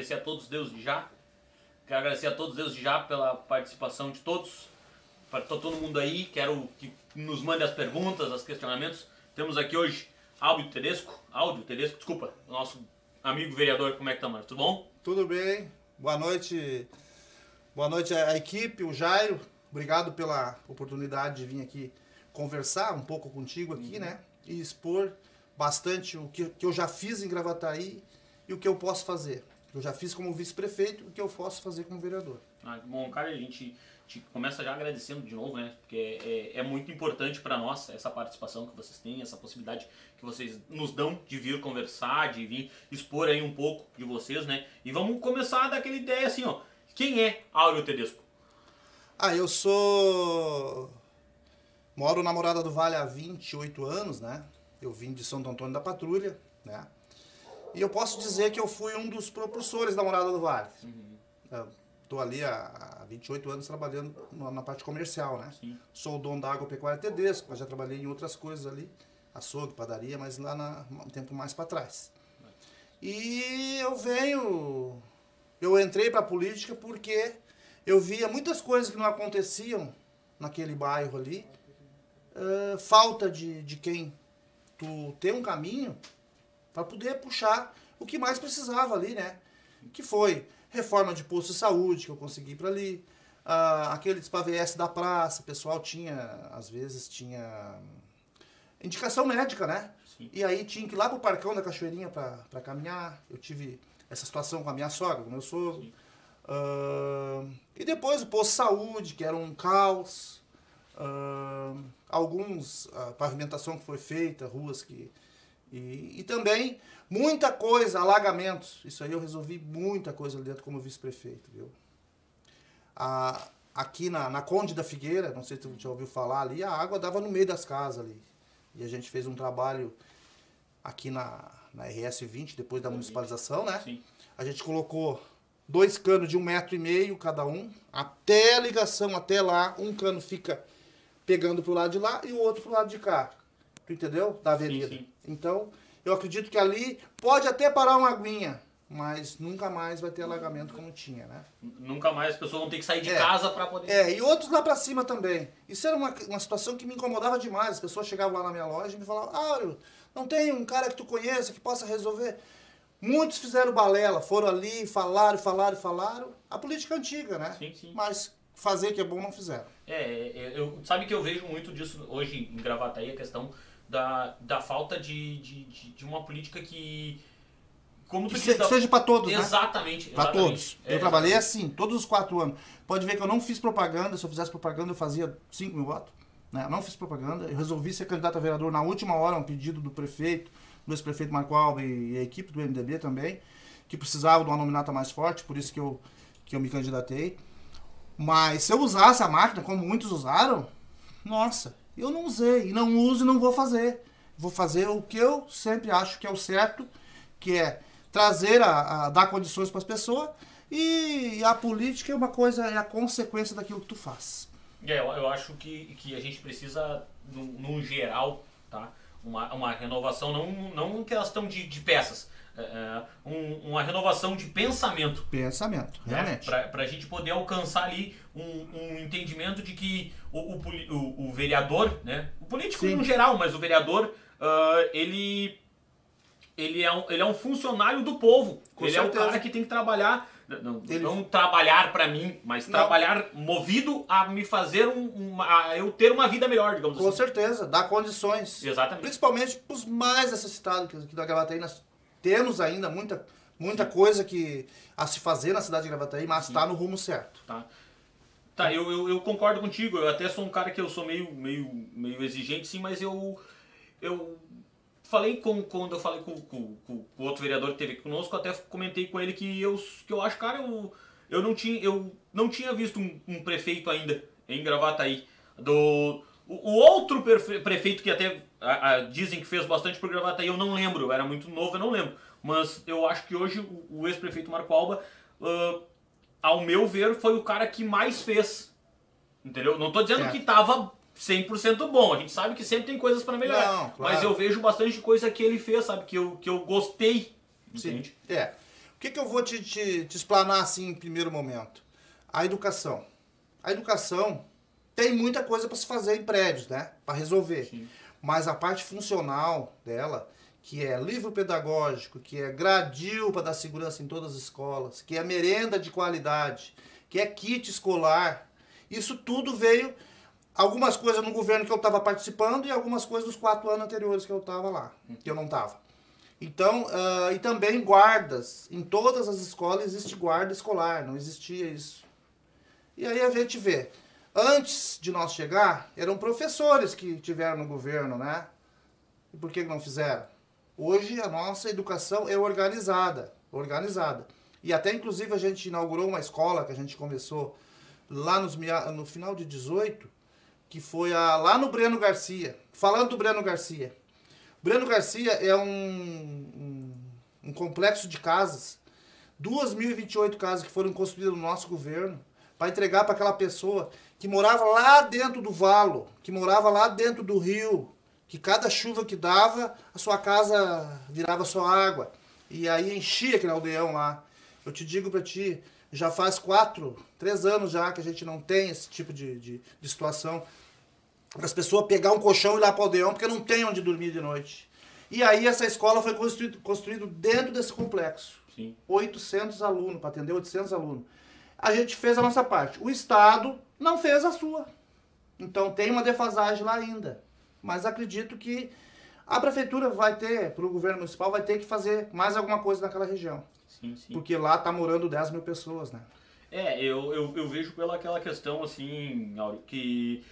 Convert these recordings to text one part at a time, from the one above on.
agradecer a todos Deus de já. Quero agradecer a todos Deus de já pela participação de todos, para todo mundo aí, quero que nos mande as perguntas, os questionamentos. Temos aqui hoje Áudio Tedesco, Áudio Tedesco, desculpa, nosso amigo vereador, como é que tá, mano? Tudo bom? Tudo bem, boa noite, boa noite à equipe, o Jairo, obrigado pela oportunidade de vir aqui conversar um pouco contigo aqui, uhum. né? E expor bastante o que, que eu já fiz em Gravataí e o que eu posso fazer. Eu já fiz como vice-prefeito, o que eu posso fazer como vereador. Ah, bom, cara, a gente, gente, começa já agradecendo de novo, né? Porque é, é, é muito importante para nós essa participação que vocês têm, essa possibilidade que vocês nos dão de vir conversar, de vir expor aí um pouco de vocês, né? E vamos começar daquela ideia assim, ó. Quem é Áureo Tedesco? Ah, eu sou. Moro na Morada do Vale há 28 anos, né? Eu vim de Santo Antônio da Patrulha, né? E eu posso dizer que eu fui um dos propulsores da Morada do Vale. Uhum. Estou ali há 28 anos trabalhando na parte comercial, né? Sim. Sou o dono da Agropecuária Tedesco, mas já trabalhei em outras coisas ali, açougue, padaria, mas lá na, um tempo mais para trás. E eu venho, eu entrei para a política porque eu via muitas coisas que não aconteciam naquele bairro ali, uh, falta de, de quem tu ter um caminho para poder puxar o que mais precisava ali, né? Que foi reforma de posto de saúde que eu consegui para ali, uh, aqueles PVS da praça, o pessoal tinha, às vezes tinha indicação médica, né? Sim. E aí tinha que ir lá pro Parcão da Cachoeirinha para caminhar. Eu tive essa situação com a minha sogra, com o meu sogro. Uh, e depois o posto de saúde, que era um caos. Uh, alguns, a pavimentação que foi feita, ruas que. E, e também muita coisa, alagamentos. Isso aí eu resolvi muita coisa ali dentro como vice-prefeito, viu? A, aqui na, na Conde da Figueira, não sei se você já ouviu falar ali, a água dava no meio das casas ali. E a gente fez um trabalho aqui na, na RS 20, depois da municipalização, né? Sim. A gente colocou dois canos de um metro e meio cada um, até a ligação, até lá, um cano fica pegando pro lado de lá e o outro pro lado de cá. Tu entendeu? Da avenida. Sim, sim. Então, eu acredito que ali pode até parar uma aguinha, mas nunca mais vai ter alagamento como tinha, né? Nunca mais as pessoas vão ter que sair de é, casa para poder. É, e outros lá para cima também. Isso era uma, uma situação que me incomodava demais. As pessoas chegavam lá na minha loja e me falavam: Áureo, não tem um cara que tu conheça que possa resolver? Muitos fizeram balela, foram ali, falaram, falaram, falaram. A política antiga, né? Sim, sim. Mas fazer que é bom não fizeram. É, é, eu, sabe que eu vejo muito disso hoje em Gravataí, a questão da, da falta de, de, de, uma política que... Como que se, seja para todos, Exatamente. Né? Para todos. Eu é, trabalhei assim, todos os quatro anos. Pode ver que eu não fiz propaganda, se eu fizesse propaganda eu fazia 5 mil votos. Né? Eu não fiz propaganda, eu resolvi ser candidato a vereador na última hora, um pedido do prefeito, do ex-prefeito Marco Alba e, e a equipe do MDB também, que precisava de uma nominata mais forte, por isso que eu, que eu me candidatei. Mas se eu usasse a máquina, como muitos usaram, nossa, eu não usei. E não uso e não vou fazer. Vou fazer o que eu sempre acho que é o certo, que é trazer, a, a dar condições para as pessoas. E a política é uma coisa, é a consequência daquilo que tu faz. É, eu, eu acho que, que a gente precisa, no, no geral, tá? Uma, uma renovação, não, não questão de, de peças, é, é, um, uma renovação de pensamento. Pensamento, né? realmente. Né? Para a gente poder alcançar ali um, um entendimento de que o, o, o, o, vereador, né? o político Sim. no geral, mas o vereador, uh, ele, ele, é um, ele é um funcionário do povo. Com ele certeza. é o cara que tem que trabalhar não, ele... não trabalhar para mim, mas não. trabalhar movido a me fazer um, um, a eu ter uma vida melhor, digamos Com assim. Com certeza, dar condições. Exatamente. Principalmente para os mais necessitados aqui da Gravataí. Nós temos ainda muita, muita coisa que a se fazer na cidade de Gravataí, mas está no rumo certo. Tá. Tá, eu, eu, eu, concordo contigo. Eu até sou um cara que eu sou meio, meio, meio exigente, sim, mas eu, eu falei com, quando eu falei com, com, com, o outro vereador que teve aqui conosco, até comentei com ele que eu, que eu acho, cara, eu, eu, não, tinha, eu não tinha visto um, um prefeito ainda em Gravataí. Do, o, o outro prefeito que até a, a, dizem que fez bastante por Gravataí, eu não lembro, eu era muito novo, eu não lembro. Mas eu acho que hoje o, o ex-prefeito Marco Alba, uh, ao meu ver, foi o cara que mais fez. Entendeu? Não estou dizendo é. que estava 100% bom. A gente sabe que sempre tem coisas para melhorar. Não, claro. Mas eu vejo bastante coisa que ele fez, sabe? Que eu, que eu gostei. Entende? Sim. É. O que, que eu vou te, te, te explanar assim em primeiro momento? A educação. A educação tem muita coisa para se fazer em prédios, né? Para resolver. Sim. Mas a parte funcional dela, que é livro pedagógico, que é gradil para dar segurança em todas as escolas, que é merenda de qualidade, que é kit escolar, isso tudo veio algumas coisas no governo que eu estava participando e algumas coisas dos quatro anos anteriores que eu estava lá, que eu não estava. Então, ah, e também guardas. Em todas as escolas existe guarda escolar, não existia isso. E aí a gente vê. Antes de nós chegar, eram professores que tiveram no governo, né? E por que não fizeram? Hoje a nossa educação é organizada, organizada. E até inclusive a gente inaugurou uma escola que a gente começou lá nos, no final de 18, que foi a, lá no Breno Garcia. Falando do Breno Garcia. Breno Garcia é um, um, um complexo de casas, 2.028 casas que foram construídas no nosso governo, para entregar para aquela pessoa que morava lá dentro do valo, que morava lá dentro do rio, que cada chuva que dava, a sua casa virava só água. E aí enchia aquele aldeão lá. Eu te digo para ti, já faz quatro, três anos já que a gente não tem esse tipo de, de, de situação para as pessoas pegar um colchão e ir lá para o aldeão, porque não tem onde dormir de noite. E aí essa escola foi construído, construído dentro desse complexo. Sim. 800 alunos, para atender 800 alunos. A gente fez a nossa parte. O Estado não fez a sua. Então tem uma defasagem lá ainda. Mas acredito que a prefeitura vai ter, para o governo municipal, vai ter que fazer mais alguma coisa naquela região. Sim, sim. Porque lá tá morando 10 mil pessoas, né? É, eu, eu, eu vejo pela aquela questão assim, Áureo, que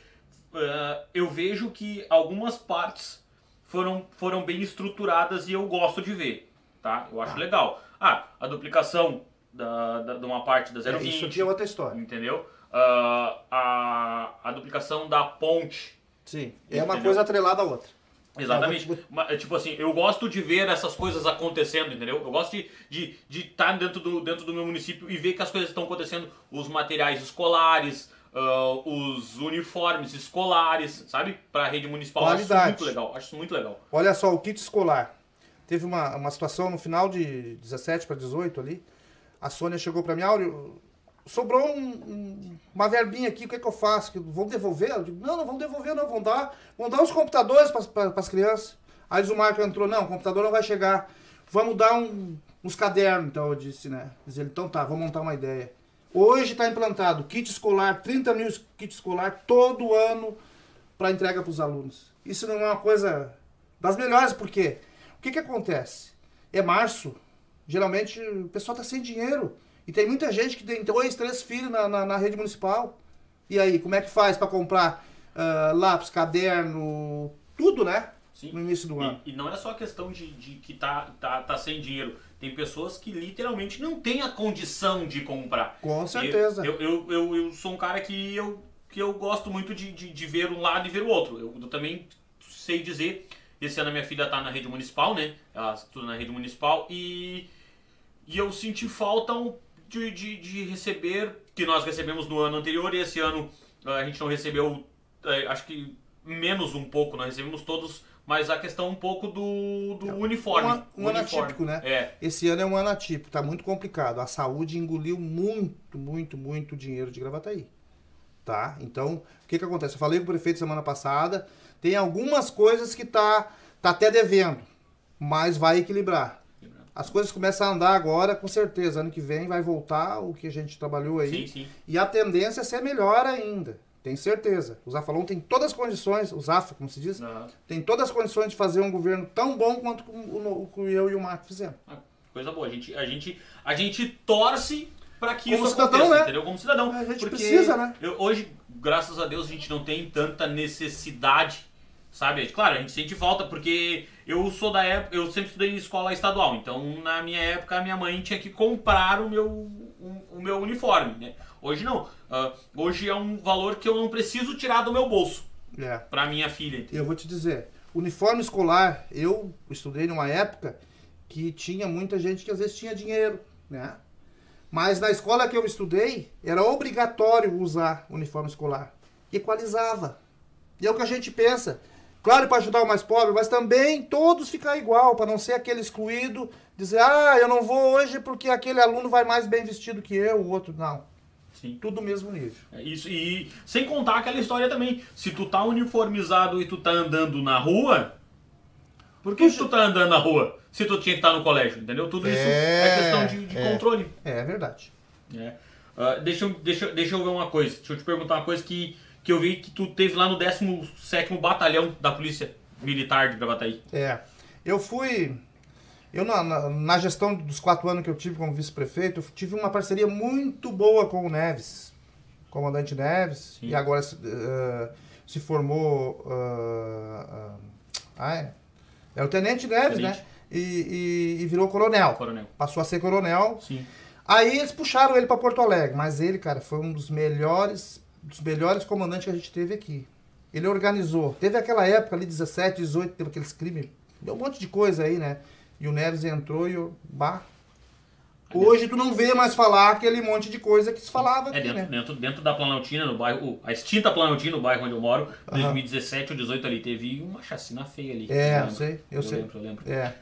eh, eu vejo que algumas partes foram, foram bem estruturadas e eu gosto de ver, tá? Eu acho legal. Ah, a duplicação da, da, de uma parte da É, 020, isso aqui é outra história. entendeu? Ah, a, a duplicação da ponte Sim. É uma Entendeu? coisa atrelada à outra. Exatamente. Não, vou- Ma- Tipo assim, eu gosto de ver essas coisas acontecendo, entendeu? Eu gosto de estar de, de tá dentro, do, dentro do meu município e ver que as coisas estão acontecendo, os materiais escolares, ah, os uniformes escolares, sabe? Para a rede municipal. Eu Acho isso Qualidade. muito legal. Acho isso muito legal. Olha só, o kit escolar. Teve uma, uma situação no final de 17 para 18 ali. A Sônia chegou para mim, Áureo, sobrou um- um- uma verbinha aqui, o que, é que eu faço? Que Vão devolver? Eu digo, não, não vão devolver, não. Vão dar, vão dar os computadores para as crianças. Aí o Marco entrou, não, o computador não vai chegar. Vamos dar um- uns cadernos, então eu disse, né? Diz ele, então tá, vamos montar uma ideia. Hoje está implantado kit escolar, 30 mil kit escolar todo ano para entrega para os alunos. Isso não é uma coisa das melhores, porque o que, que acontece? É março, geralmente o pessoal está sem dinheiro. E tem muita gente que tem dois, três filhos na, na, na rede municipal. E aí, como é que faz para comprar ah, lápis, caderno, tudo, né? Sim. No início do ano. E, e não é só a questão de, de que tá, tá, tá sem dinheiro. Tem pessoas que literalmente não têm a condição de comprar. Com certeza. Eu, eu, eu, eu sou um cara que eu, que eu gosto muito de, de, de ver um lado e ver o outro. Eu, eu também sei dizer, esse ano a minha filha está na rede municipal, né? Ela estuda na rede municipal e, e eu senti falta um- de, de, de receber, que nós recebemos no ano anterior e esse ano eh, a gente não recebeu, eh, acho que menos um pouco, nós recebemos todos, mas a questão um pouco do, do uniforme. Um, um atípico, né? É, Esse ano é um ano atípico, tá muito complicado. A saúde engoliu muito, muito, muito dinheiro de Gravataí. Tá? Então, o que que acontece? Eu falei com o prefeito semana passada, tem algumas coisas que tá, tá até devendo, mas vai equilibrar. As coisas começam a andar agora, com certeza. Ano que vem vai voltar o que a gente trabalhou aí. sim, sim. E a tendência é ser melhor ainda. Tenho certeza. O Zafalon tem todas as condições, o Zafa, como se diz, Ah, tem todas as condições de fazer um governo tão bom quanto o, o, o que eu e o Marco fizemos. Ah, Coisa boa. A gente, a gente, a gente torce para que Como isso cidadão, aconteça, né? entendeu? Como cidadão. A gente precisa, né? eu- hoje, graças a Deus, a gente não tem tanta necessidade, sabe? Claro, a gente sente falta porque eu sou da época, eu sempre estudei em escola estadual, então na minha época a minha mãe tinha que comprar o meu, o, o meu uniforme, né? Hoje não. Ah, hoje é um valor que eu não preciso tirar do meu bolso É. para minha filha. entendeu? Eu vou te dizer, uniforme escolar, eu estudei numa época que tinha muita gente que às vezes tinha dinheiro, né? Mas na escola que eu estudei, era obrigatório usar uniforme escolar. Equalizava. E é o que a gente pensa. Claro, para ajudar o mais pobre, mas também todos ficar igual, para não ser aquele excluído, dizer, ah, eu não vou hoje porque aquele aluno vai mais bem vestido que eu, o outro. Não. Sim. Tudo mesmo nível. É isso, e sem contar aquela história também. Se tu tá uniformizado e tu tá andando na rua, por que tu tá andando na rua se tu tinha que estar no colégio, entendeu? Tudo isso é, É, questão de, de é. controle. É verdade. né? Ah, deixa, eu, deixa, deixa eu ver uma coisa. Deixa eu te perguntar uma coisa que, que eu vi que tu teve lá no 17º Batalhão da Polícia Militar de Gravataí. É. Eu fui. Eu, na, na, na gestão dos quatro anos que eu tive como vice-prefeito, eu tive uma parceria muito boa com o Neves, comandante Neves, Sim. e agora se, eh, se formou. ah, ah, ah, é. É o Tenente Neves, Tenente. né? E, e- e virou coronel. Coronel. Passou a ser coronel. Sim. Aí eles puxaram ele para Porto Alegre, mas ele, cara, foi um dos melhores, dos melhores comandantes que a gente teve aqui. Ele organizou. Teve aquela época ali, 17, 18, teve aqueles crimes, deu um monte de coisa aí, né? E o Neves entrou e eu, bah. Hoje tu não vê mais falar aquele monte de coisa que se falava É aqui, dentro, né? dentro, dentro da Planaltina, no bairro, a extinta Planaltina, no bairro onde eu moro, Aham. 2017 ou 18 ali, teve uma chacina feia ali. É, Eu eu sei, eu sei. lembro, eu lembro. É.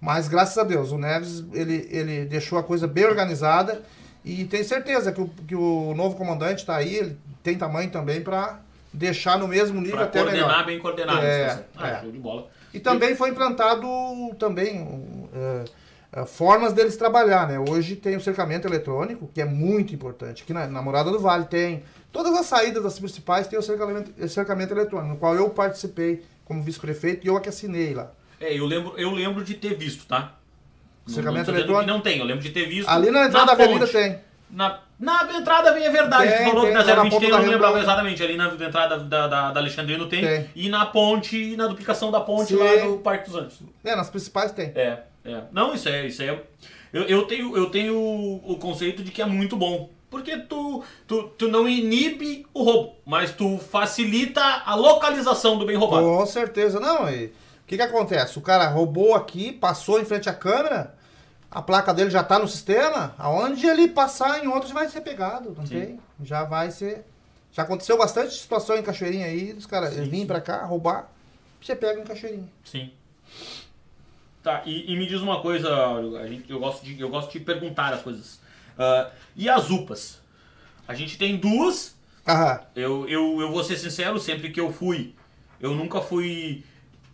Mas graças a Deus, o Neves, ele, ele deixou a coisa bem organizada e tenho certeza que o, que o novo comandante está aí, ele tem tamanho também para deixar no mesmo nível Pra até coordenar melhor. bem coordenado. É, situação. ah, é. show de bola. E também foi implantado também é, é, formas deles trabalhar, né? Hoje tem o cercamento eletrônico, que é muito importante. Aqui na, na Morada do Vale tem. Todas as saídas das principais tem o cercamento, cercamento eletrônico, no qual eu participei como vice-prefeito e eu que assinei lá. É, eu lembro, eu lembro de ter visto, tá? Não- Cercamento não dizendo eletrônico? Não tem, eu lembro de ter visto. Ali na entrada da avenida tem. Na, na entrada vem é verdade, Tem, tu falou tem, que na lá na 020 ponta tem, eu não lembrava exatamente. Ali na entrada da, da, da Alexandrino tem, Tem. E na ponte, na duplicação da ponte Sim. lá do Parque dos Anjos. É, nas principais tem. É, é. Não, isso é. Isso é eu, eu tenho, eu tenho o, o conceito de que é muito bom. Porque tu, tu, tu não inibe o roubo, mas tu facilita a localização do bem roubado. Com certeza. Não, e o que que acontece? O cara roubou aqui, passou em frente à câmera, a placa dele já tá no sistema, aonde ele passar em outros vai ser pegado, não Sim. tem? Já vai ser... Já aconteceu bastante situação em Cachoeirinha aí, dos caras virem sim. pra cá, roubar, você pega em Cachoeirinha. Sim. Tá, e, e me diz uma coisa, a gente, eu, gosto de, eu gosto de perguntar as coisas. Ah, e as UPAs? A gente tem duas. Aham. Eu, eu, eu vou ser sincero, sempre que eu fui, eu nunca fui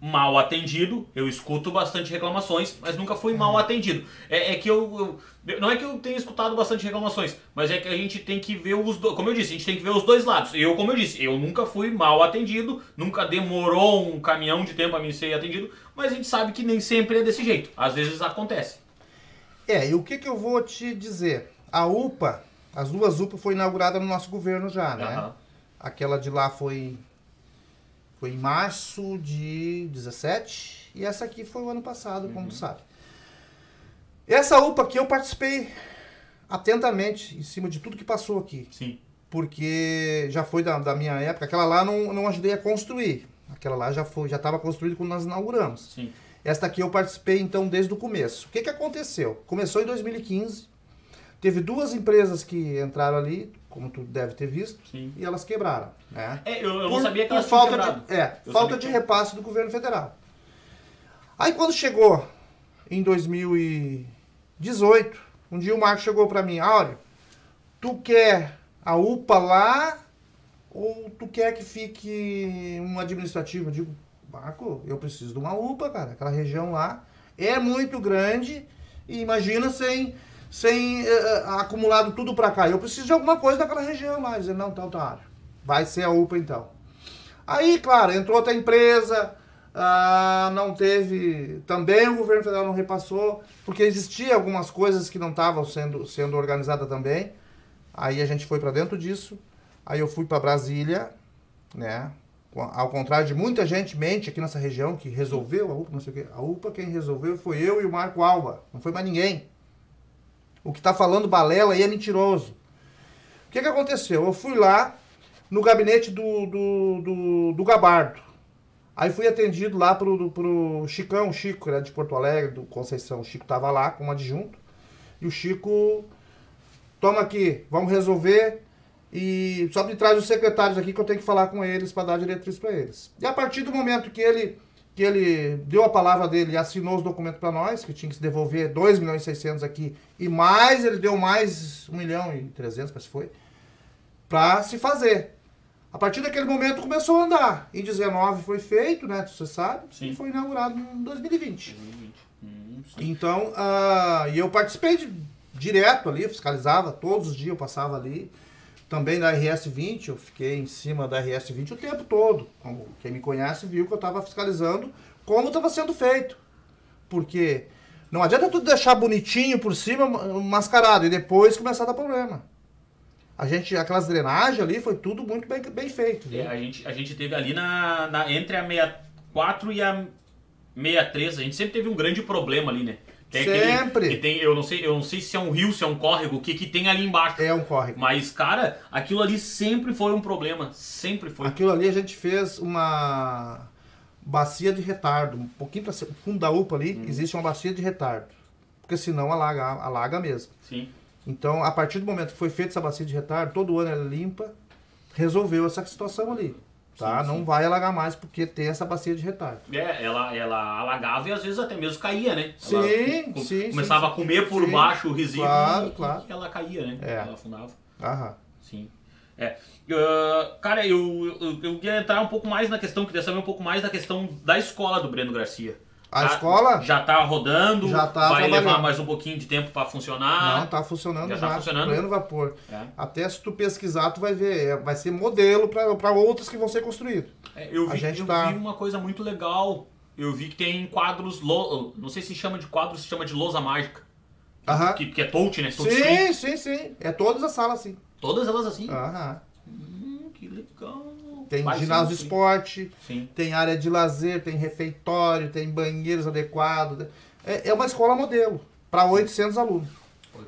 mal atendido. Eu escuto bastante reclamações, mas nunca fui mal atendido. É, é que eu, eu- Não é que eu tenha escutado bastante reclamações, mas é que a gente tem que ver os dois. Como eu disse, a gente tem que ver os dois lados. Eu, como eu disse, eu nunca fui mal atendido, nunca demorou um caminhão de tempo a mim ser atendido, mas a gente sabe que nem sempre é desse jeito. Às vezes acontece. É, e o que que eu vou te dizer? A UPA, as duas UPA foi inaugurada no nosso governo já, né? Aham. Aquela de lá foi foi em março de 17 e essa aqui foi o ano passado, como tu sabe. Essa UPA aqui eu participei atentamente em cima de tudo que passou aqui, Sim. porque já foi da, da minha época. Aquela lá não, não ajudei a construir. Aquela lá já foi já estava construída quando nós inauguramos. Sim. Esta aqui eu participei então desde o começo. O que, que aconteceu? Começou em 2015. Teve duas empresas que entraram ali, como tu deve ter visto, Sim. e elas quebraram. Né? É, eu, eu não Por- sabia que elas falta quebrado. de, É, Eu falta de que- repasse do governo federal. Aí quando chegou em 2018, um dia o Marco chegou para mim, Áureo, tu quer a UPA lá ou tu quer que fique um administrativo? Eu digo, Marco, eu preciso de uma UPA, cara. Aquela região lá é muito grande e imagina sem, sem eh, acumulado tudo para cá. Eu preciso de alguma coisa daquela região lá. Dizer, não, então tá, vai ser a UPA então. Aí, claro, entrou outra empresa, ah, não teve. Também o governo federal não repassou, porque existia algumas coisas que não estavam sendo, sendo organizadas também. Aí a gente foi para dentro disso. Aí eu fui para Brasília, né? Ao contrário de muita gente mente aqui nessa região que resolveu a UPA, não sei o quê. A UPA quem resolveu foi eu e o Marco Alba, não foi mais ninguém. O que está falando balela aí é mentiroso. O que, que aconteceu? Eu fui lá no gabinete do, do, do, do Gabardo. Aí fui atendido lá pro, pro Chicão, Chico, era de Porto Alegre, do Conceição. O Chico tava lá como adjunto. E o Chico, toma aqui, vamos resolver. E só me traz os secretários aqui que eu tenho que falar com eles para dar diretriz para eles. E a partir do momento que ele que ele deu a palavra dele e assinou os documentos para nós, que tinha que se devolver 2 milhões e 600 aqui, e mais, ele deu mais 1 milhão e 300, parece que foi, para se fazer. A partir daquele momento começou a andar. Em 19 foi feito, né? Você sabe, Sim. e foi inaugurado em 2020. 2020. Hum. Então, ah, e eu participei de- direto ali, fiscalizava, todos os dias eu passava ali. Também na RS20, eu fiquei em cima da RS20 o tempo todo. Como quem me conhece viu que eu estava fiscalizando como estava sendo feito. Porque não adianta tudo deixar bonitinho por cima, ma- mascarado, e depois começar a dar problema. A gente, aquelas drenagens ali, foi tudo muito bem, bem feito. É, a, gente, a gente teve ali na, na- entre a 64 e a 63, a gente sempre teve um grande problema ali, né? Sempre. que tem, eu, não sei, eu não sei se é um rio, se é um córrego, o que, que tem ali embaixo. É um córrego. Mas, cara, aquilo ali sempre foi um problema. Sempre foi. Aquilo ali a gente fez uma bacia de retardo, um pouquinho para o fundo da UPA ali, Uhum. existe uma bacia de retardo. Porque senão alaga, alaga mesmo. Sim. Então, a partir do momento que foi feita essa bacia de retardo, todo ano ela é limpa, resolveu essa situação ali. Tá? Sim, Não sim. vai alagar mais porque tem essa bacia de retardo. É, ela, ela alagava e às vezes até mesmo caía, né? Sim, Ela sim, Começava sim, a comer por baixo o resíduo Claro, e, claro. e ela caía, né? É. Ela afundava. Aham. Sim. É. Ah, cara, eu, eu, eu queria entrar um pouco mais na questão, queria saber um pouco mais da questão da escola do Breno Garcia. A Tá- escola Já tá rodando, Já tá vai levar mais um pouquinho de tempo para funcionar. não tá funcionando já já, tá funcionando? pleno vapor. É. Até se tu pesquisar, tu vai ver, é- vai ser modelo para outras que vão ser construídas. É, eu A vi, gente eu tá- vi uma coisa muito legal. Eu vi que tem quadros, lo- não sei se chama de quadros, se chama de lousa mágica. Aham. Que, que é touch, né? Touch screen. Sim, sim, sim. É todas as salas assim. Todas elas assim. Aham. Hum, que legal. Tem Vai, ginásio sim, esporte, Sim. tem área de lazer, tem refeitório, tem banheiros adequados. É, é uma escola modelo para 800 alunos.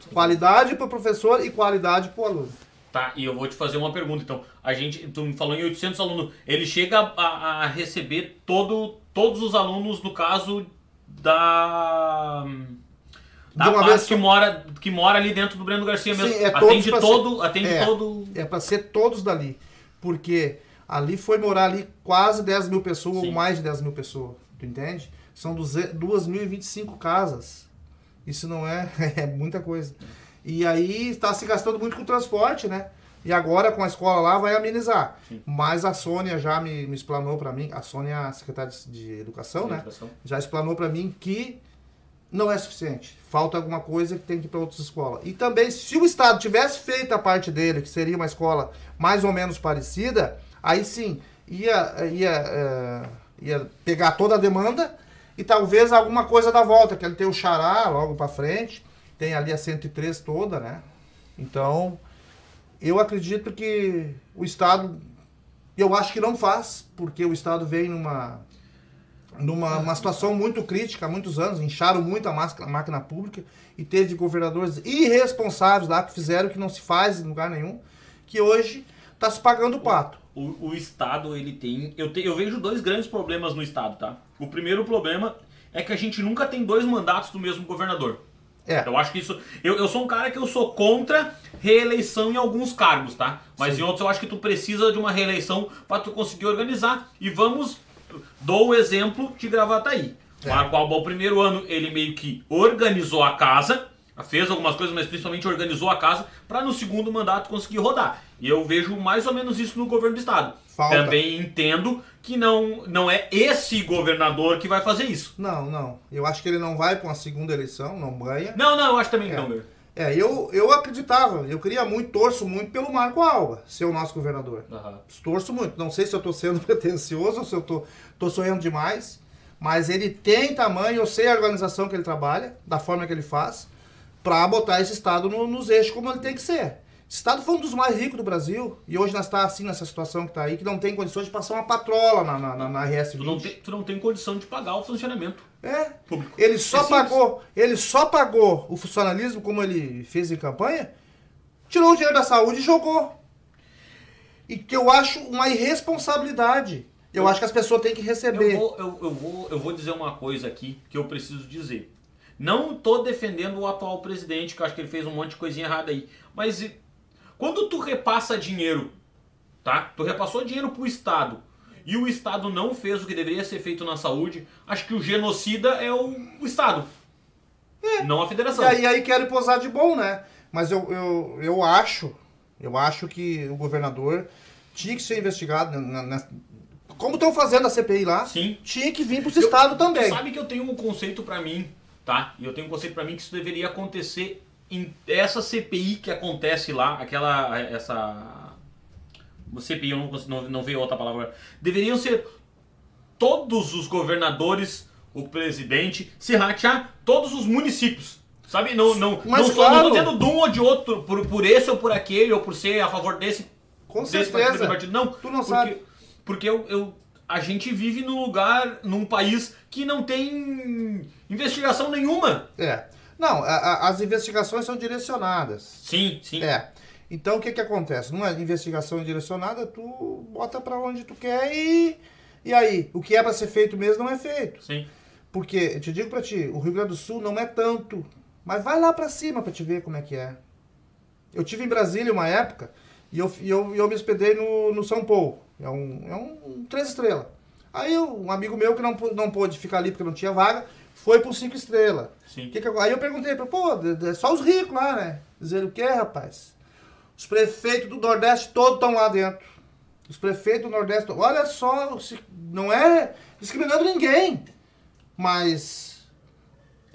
sim. Qualidade para o professor e qualidade para o aluno. Tá, e eu vou te fazer uma pergunta. Então, a gente, tu me falou em 800 alunos. Ele chega a, a receber todo, todos os alunos, no caso da. Da parte que, mora, que mora ali dentro do Breno Garcia Sim, mesmo. é todos atende todo. Atende É. todo. É para ser todos dali. Porque ali foi morar ali quase 10 mil pessoas Sim. ou mais de 10 mil pessoas. Tu entende? São 2.025 casas. Isso não é, é muita coisa. E aí está se gastando muito com transporte, né? E agora com a escola lá vai amenizar. Sim. Mas a Sônia já me, me explanou para mim, a Sônia é a secretária de Educação, né? Educação. já explanou para mim que não é suficiente. Falta alguma coisa que tem que ir para outras escolas. E também, se o Estado tivesse feito a parte dele, que seria uma escola mais ou menos parecida, aí sim ia, ia, eh, ia pegar toda a demanda e talvez alguma coisa da volta, que ele tem o Xará logo para frente, tem ali a 103 toda, né? Então, eu acredito que o Estado, eu acho que não faz, porque o Estado vem numa numa uma situação muito crítica há muitos anos, incharam muito a máscara- a máquina pública e teve governadores irresponsáveis lá que fizeram que não se faz em lugar nenhum, que hoje está se pagando o pato. O, o Estado, ele tem. Eu, te- eu vejo dois grandes problemas no Estado, tá? O primeiro problema é que a gente nunca tem dois mandatos do mesmo governador. É, Eu acho que isso. Eu, eu sou um cara que eu sou contra reeleição em alguns cargos, tá? Mas Sim. em outros eu acho que tu precisa de uma reeleição para tu conseguir organizar. E vamos. Dou o exemplo de Gravataí. É. Marco Alba, o primeiro ano, ele meio que organizou a casa, fez algumas coisas, mas principalmente organizou a casa, para no segundo mandato conseguir rodar. E eu vejo mais ou menos isso no governo do estado. Falta. Também entendo que não, não é esse governador que vai fazer isso. não, não. Eu acho que ele não vai para uma segunda eleição, não ganha. Não, não, eu acho também que É. não, meu. É, eu, eu acreditava, eu queria muito, torço muito pelo Marco Alba, ser o nosso governador. Aham. Torço muito. Não sei se eu tô sendo pretencioso ou se eu tô, tô sonhando demais. Mas ele tem tamanho, eu sei a organização que ele trabalha, da forma que ele faz, para botar esse estado no- nos eixos como ele tem que ser. Esse estado foi um dos mais ricos do Brasil. E hoje nós está assim nessa situação que está aí, que não tem condições de passar uma patrola na, na, na, na RS20. Tu não, tem, tu não tem condição de pagar o funcionamento É. público. Ele só É pagou, ele só pagou o funcionalismo como ele fez em campanha, tirou o dinheiro da saúde e jogou. E que eu acho uma irresponsabilidade. Eu, Eu- acho que as pessoas têm que receber. Eu vou, eu, eu, vou, eu vou dizer uma coisa aqui que eu preciso dizer. Não tô defendendo o atual presidente, que eu acho que ele fez um monte de coisinha errada aí. Mas Quando tu repassa dinheiro, tá? Tu repassou dinheiro pro Estado e o Estado não fez o que deveria ser feito na saúde, acho que o genocida é o, o Estado. É. Não a federação. E aí, aí querem posar de bom, né? Mas eu, eu, eu acho, eu acho que o governador tinha que ser investigado na, na, como estão fazendo a CPI lá. Sim. Tinha que vir para os estados também. Sabe que eu tenho um conceito para mim, tá? E eu tenho um conceito para mim que isso deveria acontecer essa CPI que acontece lá, aquela essa CPI, eu não, não, não veio outra palavra. Deveriam ser todos os governadores, o presidente, se ratear todos os municípios. Sabe? Não, não, Mas não, claro. não tô dizendo de um ou de outro, por, por esse ou por aquele, ou por ser a favor desse, Com desse certeza. partido. Não, Tu não porque, sabe. Porque eu, eu, a gente vive num lugar, num país que não tem investigação nenhuma. É. Não, a- a- as investigações são direcionadas. Sim, sim. É. Então o que que acontece? Numa investigação direcionada, tu bota pra onde tu quer e e aí, o que é pra ser feito mesmo não é feito. Sim. Porque eu te digo pra ti, o Rio Grande do Sul não é tanto, mas vai lá pra cima pra te ver como é que é. Eu tive em Brasília uma época e eu, e eu, eu me hospedei no, no São Paulo. É um, é um três estrelas. Aí eu- um amigo meu que não, não pôde ficar ali porque não tinha vaga, foi pro cinco estrelas. Sim. Que que eu- aí eu perguntei pra pô, de- só os ricos lá, né? Dizer o que, rapaz? Os prefeitos do Nordeste todos estão lá dentro. Os prefeitos do Nordeste, olha só, não é discriminando ninguém, mas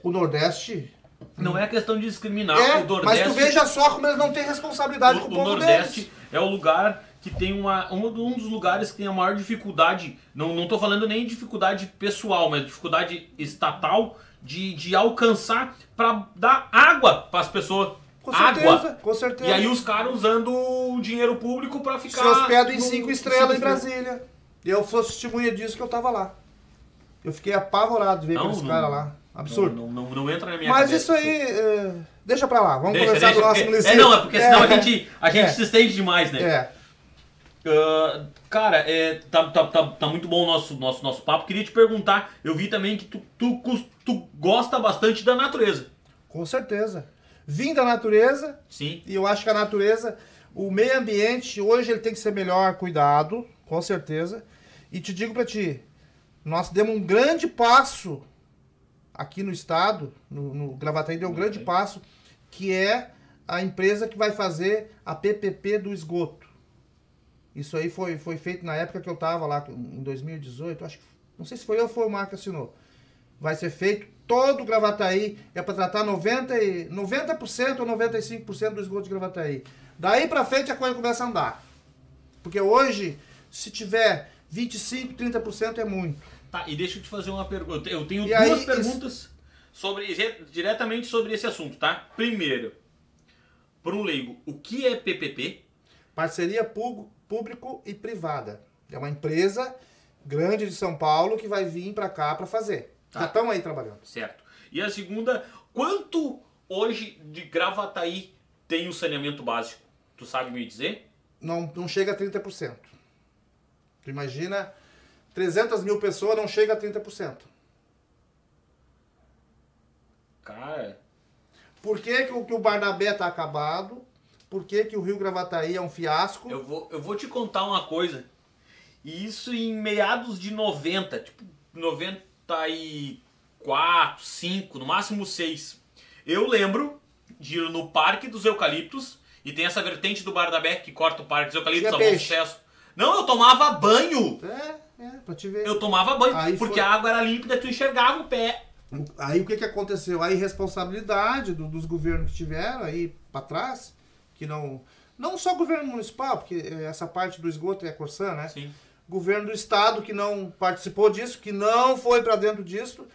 o Nordeste. Não é questão de discriminar é, o Nordeste. mas tu veja só como eles não têm responsabilidade o, com o o povo Nordeste deles. é o lugar que tem uma um, um dos lugares que tem a maior dificuldade. Não, não tô falando nem dificuldade pessoal, mas dificuldade estatal de, de alcançar para dar água para as pessoas. Com água. certeza, com certeza. E aí os caras usando o dinheiro público para ficar. se hospedam em no- cinco estrelas em. Brasília. E eu sou testemunha disso que eu tava lá. Eu fiquei apavorado de ver Não, aqueles caras lá. Absurdo. Não, não, não entra na minha Mas cabeça. isso aí, é, deixa pra lá. Vamos Deixa, conversar deixa, nosso é, é, não, é porque senão a É, gente, a gente é. se estende demais, né? É. Ah, cara, é, tá, tá, tá, tá muito bom o nosso, nosso, nosso papo. Queria te perguntar, eu vi também que tu, tu, tu gosta bastante da natureza. Com certeza. Vim da natureza Sim. e eu acho que a natureza, o meio ambiente, hoje ele tem que ser melhor cuidado, com certeza. E te digo pra ti, nós demos um grande passo aqui no estado, no, no Gravataí deu um grande Ok. passo, que é a empresa que vai fazer a PPP do esgoto. Isso aí foi, foi feito na época que eu estava lá, em 2018, acho que, não sei se foi eu ou foi o Marco que assinou. Vai ser feito todo o Gravataí, é para tratar 90%, e, 90% ou 95% do esgoto de Gravataí. Daí para frente a coisa começa a andar. Porque hoje, se tiver 25%, 30% é muito. Tá, e deixa eu te fazer uma pergunta. Eu tenho E duas aí, perguntas sobre, diretamente sobre esse assunto, tá? Primeiro, para um leigo, o que é PPP? Parceria pu- público e privada. É uma empresa grande de São Paulo que vai vir para cá para fazer. Tá. Já estão aí trabalhando. Certo. E a segunda, quanto hoje de Gravataí tem o saneamento básico? Tu sabe me dizer? Não, não chega a 30%. Tu imagina, 300 mil pessoas não chega a 30%. Cara, Por que, que, o, que o Barnabé tá acabado? Por que, que o Rio Gravataí é um fiasco? eu vou, eu vou te contar uma coisa. E isso em meados de 90, tipo 94, 5, no máximo 6. Eu lembro de ir no Parque dos Eucaliptos e tem essa vertente do Bar da Beck que corta o Parque dos Eucaliptos peixe. sucesso. Não, eu tomava banho. É, é, pra te ver. Eu tomava banho, Aí porque foi- a água era límpida, tu enxergava o pé. Aí o que, que aconteceu? A irresponsabilidade do- dos governos que tiveram aí para trás, que não. Não só governo municipal, porque eh, essa parte do esgoto é a Corsã, né? Sim. Governo do estado que não participou disso, que não foi para dentro disso.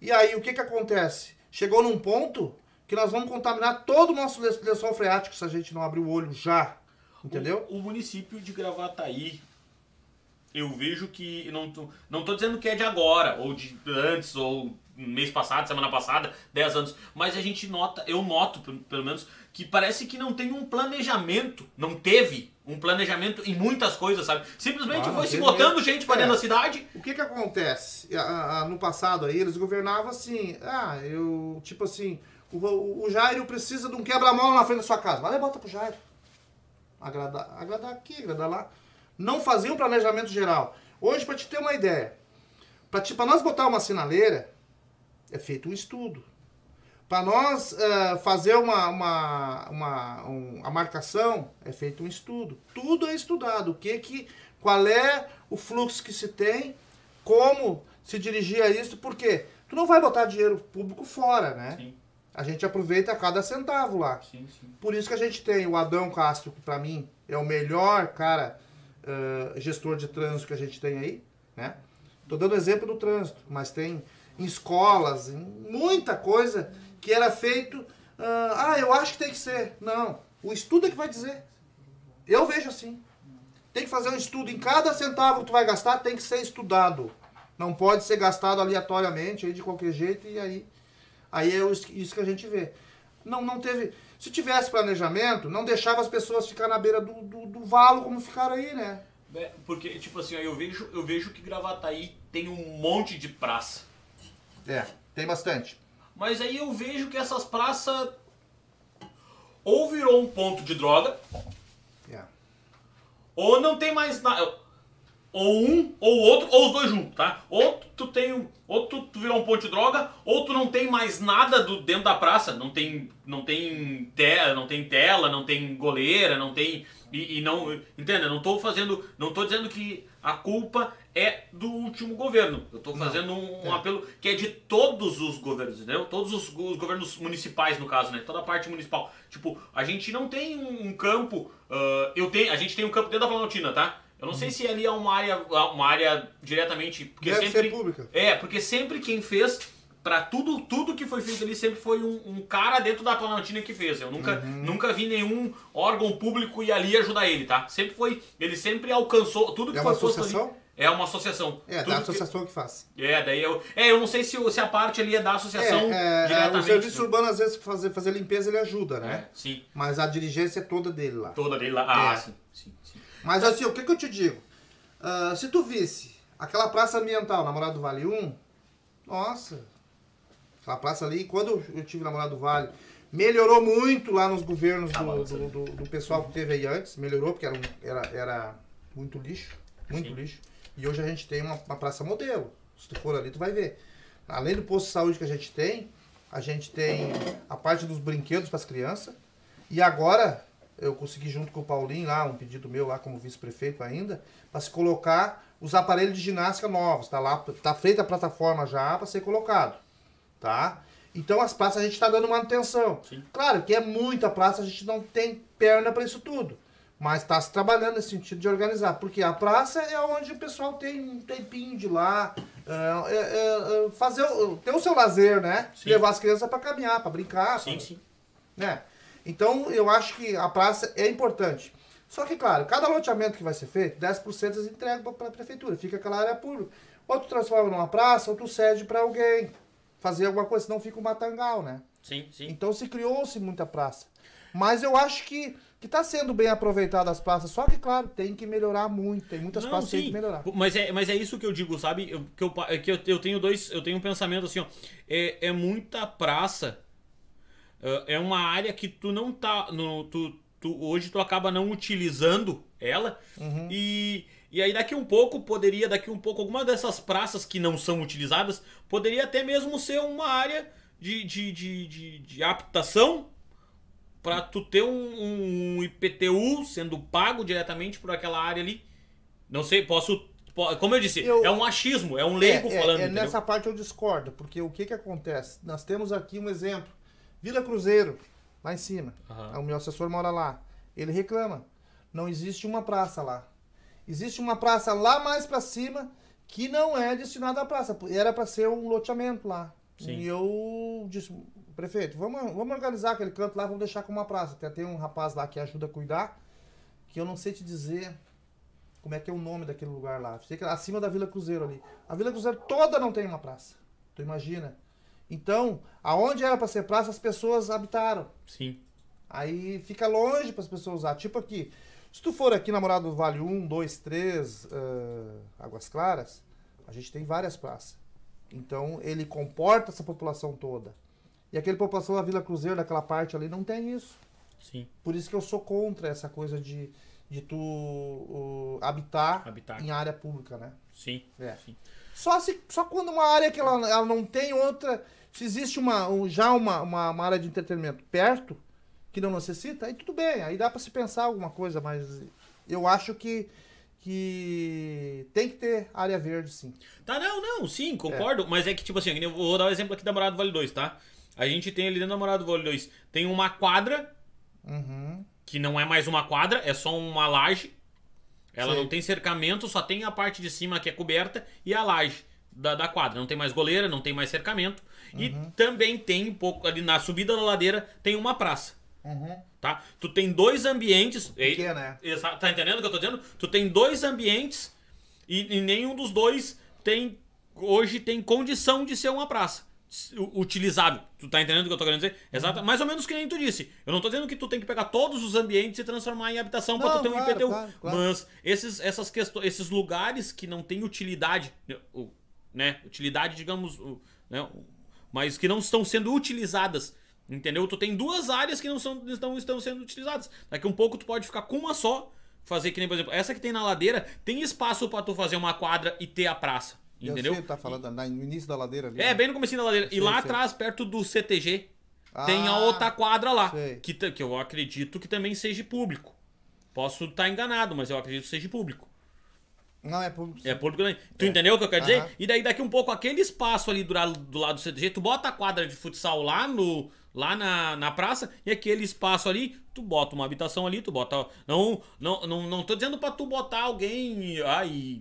E aí o que, que acontece? Chegou num ponto que nós vamos contaminar todo o nosso le- lençol freático se a gente não abrir o olho já. Entendeu? O, o município de Gravataí, eu vejo que. Não tô, não tô dizendo que é de agora, ou de antes, ou mês passado, semana passada, 10 anos. Mas a gente nota, eu noto pelo menos, que parece que não tem um planejamento. Não teve um planejamento em muitas coisas, sabe? Simplesmente Ah, foi se botando gente pra É. dentro da cidade. O que que acontece? No passado aí, eles governavam assim, ah, eu, tipo assim, o, o, Jairo precisa de um quebra-mola na frente da sua casa. Vai lá e bota pro Jairo. agradar, agradar aqui, agradar lá. Não faziam planejamento geral. Hoje, para te ter uma ideia, para nós botar uma sinaleira, é feito um estudo. Para nós uh, fazer uma, uma, uma um, a marcação, é feito um estudo. Tudo é estudado. O que que, qual é o fluxo que se tem, como se dirigir a isso, porque tu não vai botar dinheiro público fora, né? Sim. A gente aproveita cada centavo lá. Sim, sim. Por isso que a gente tem o Adão Castro, que para mim é o melhor cara uh, gestor de trânsito que a gente tem aí, né? Tô dando exemplo do trânsito, mas tem em escolas, em muita coisa que era feito. Uh, ah, eu acho que tem que ser. Não, o estudo é que vai dizer. Eu vejo assim. Tem que fazer um estudo em cada centavo que tu vai gastar, tem que ser estudado. Não pode ser gastado aleatoriamente, aí de qualquer jeito, e aí, aí é isso que a gente vê. Não, não teve. Se tivesse planejamento, não deixava as pessoas ficar na beira do, do, do valo como ficaram aí, né? É, porque, tipo assim, eu vejo, eu vejo que Gravataí tem um monte de praça. É, tem bastante. Mas aí eu vejo que essas praças ou virou um ponto de droga, é. ou não tem mais nada. Ou um, ou outro, ou os dois juntos, tá? Ou tu tem ou tu, tu virou um ponto de droga, ou tu não tem mais nada do, dentro da praça. Não tem, não tem tela, não tem tela, não tem goleira, não tem e, e não, entenda, não estou fazendo, não estou dizendo que a culpa é do último governo. Eu estou fazendo um, um é. apelo que é de todos os governos, entendeu? Todos os, os, governos municipais, no caso, né? Toda a parte municipal. Tipo, a gente não tem um, campo. Uh, eu tenho, a gente tem um campo dentro da Planaltina, tá? Eu não uhum. sei se ali é uma área, uma área diretamente. Porque Deve sempre, ser pública. É, porque sempre quem fez para tudo tudo que foi feito ali sempre foi um, um, cara dentro da Planaltina que fez. Eu nunca, uhum. nunca vi nenhum órgão público ir ali ajudar ele, tá? Sempre foi, ele sempre alcançou tudo que é foi associação? Ali, é uma associação. É, tudo da associação que, que, faz. É, daí eu, é, eu não sei se, se a parte ali é da associação é, é, diretamente. O serviço né? urbano às vezes fazer fazer limpeza ele ajuda, né? É, sim. Mas a dirigência é toda dele lá. Toda dele lá. Ah, é. sim, sim, sim. Mas assim, o que, que eu te digo? Uh, se tu visse aquela praça ambiental, Namorado do Vale 1, nossa, Aquela praça ali, quando eu tive Namorado do Vale, melhorou muito lá nos governos tá do, do, do, do, pessoal que teve aí antes. Melhorou, porque era, era, era muito lixo. Muito Sim. lixo. E hoje a gente tem uma, uma praça modelo. Se tu for ali, tu vai ver. Além do posto de saúde que a gente tem, a gente tem a parte dos brinquedos para as crianças. E agora, eu consegui junto com o Paulinho lá, um pedido meu lá como vice-prefeito ainda, para se colocar os aparelhos de ginástica novos. Tá lá, tá feita a plataforma já para ser colocado tá? Então as praças a gente está dando manutenção. Sim. Claro que é muita praça, a gente não tem perna para isso tudo. Mas está se trabalhando nesse sentido de organizar. Porque a praça é onde o pessoal tem um tempinho de lá, é, é, é, fazer, ter o seu lazer, né? Sim. Levar as crianças para caminhar, para brincar. Sim, pra, sim. Né? Então eu acho que a praça é importante. Só que, claro, cada loteamento que vai ser feito, 10% eles entregam para a prefeitura, fica aquela área pública. Ou tu transforma numa praça, ou tu cede para alguém fazer alguma coisa, senão fica um matangal, né? Sim, sim. Então se criou-se muita praça. Mas eu acho que que está sendo bem aproveitado as praças, só que, claro, tem que melhorar muito, tem muitas Não, praças que tem que melhorar. Mas é, mas é isso que eu digo, sabe? Eu, que eu, que eu, eu tenho dois, eu tenho um pensamento assim, ó, é, é muita praça, é uma área que tu não tá, no, tu, tu, hoje tu acaba não utilizando ela uhum. e e aí daqui um pouco poderia, daqui um pouco, alguma dessas praças que não são utilizadas, poderia até mesmo ser uma área de, de, de, de, de adaptação para tu ter um, um, IPTU sendo pago diretamente por aquela área ali. Não sei, posso. Como eu disse, eu, é um achismo, é um leigo é, falando. É, é nessa parte eu discordo, porque o que, que acontece? Nós temos aqui um exemplo. Vila Cruzeiro, lá em cima. Uhum. O meu assessor mora lá. Ele reclama. Não existe uma praça lá. Existe uma praça lá mais para cima que não é destinada à praça. Era para ser um loteamento lá. Sim. E eu disse, prefeito, vamos, vamos organizar aquele canto lá, vamos deixar como uma praça. Até tem um rapaz lá que ajuda a cuidar, que eu não sei te dizer como é que é o nome daquele lugar lá. Que é acima da Vila Cruzeiro ali. A Vila Cruzeiro toda não tem uma praça. Tu imagina? Então, aonde era para ser praça, as pessoas habitaram. Sim. Aí fica longe para as pessoas usar. Tipo aqui, se tu for aqui na Morada do Vale 1, 2, 3, uh, Águas Claras, a gente tem várias praças. Então ele comporta essa população toda. E aquela população da Vila Cruzeiro, daquela parte ali, não tem isso. Sim. Por isso que eu sou contra essa coisa de, de tu uh, habitar, Habitar. em área pública, né? Sim. É. Sim. Só, se, só quando uma área que ela, ela não tem outra. Se existe uma, um- já uma, uma, uma área de entretenimento perto, que não necessita, aí tudo bem, aí dá pra se pensar alguma coisa, mas eu acho que, que tem que ter área verde, sim. Tá, não, não, sim, concordo. Mas é que, tipo assim, eu vou dar o exemplo aqui da Morada do Vale 2, tá? A gente tem ali dentro da Morada do Vale 2, tem uma quadra, Uhum. que não é mais uma quadra, é só uma laje. Ela Sei. não tem cercamento, só tem a parte de cima que é coberta e a laje da, da quadra. Não tem mais goleira, não tem mais cercamento. E Uhum. também tem um pouco ali na subida da ladeira, tem uma praça. Uhum. Tá? Tu tem dois ambientes. Que é, né? Tá entendendo o que eu tô dizendo? Tu tem dois ambientes e, e nenhum dos dois tem hoje tem condição de ser uma praça utilizável. Tu tá entendendo o que eu tô querendo dizer? Exato. Uhum. Mais ou menos que nem tu disse. Eu não tô dizendo que tu tem que pegar todos os ambientes e transformar em habitação pra Não, tu ter um claro, IPTU. claro, claro. Mas esses, essas questões, esses lugares que não têm utilidade, o- né? Utilidade, digamos, né? mas que não estão sendo utilizadas. Entendeu? Tu tem duas áreas que não são, estão, estão sendo utilizadas. Daqui um pouco tu pode ficar com uma só, fazer que nem, por exemplo, essa que tem na ladeira, tem espaço pra tu fazer uma quadra e ter a praça. Entendeu? Eu sei, tá falando no início da ladeira ali. É, né? bem no começo da ladeira. E lá sei. atrás, perto do CTG, tem a Ah, outra quadra lá. Que, que eu acredito que também seja público. Posso estar enganado, mas eu acredito que seja público. Não, é público. É público também. Tu É. entendeu o que eu quero dizer? Aham. E daí daqui um pouco, aquele espaço ali do, do lado do CTG, tu bota a quadra de futsal lá no. Lá na, na praça, e aquele espaço ali, tu bota uma habitação ali, tu bota. Não, não, não, não tô dizendo pra tu botar alguém. Ai,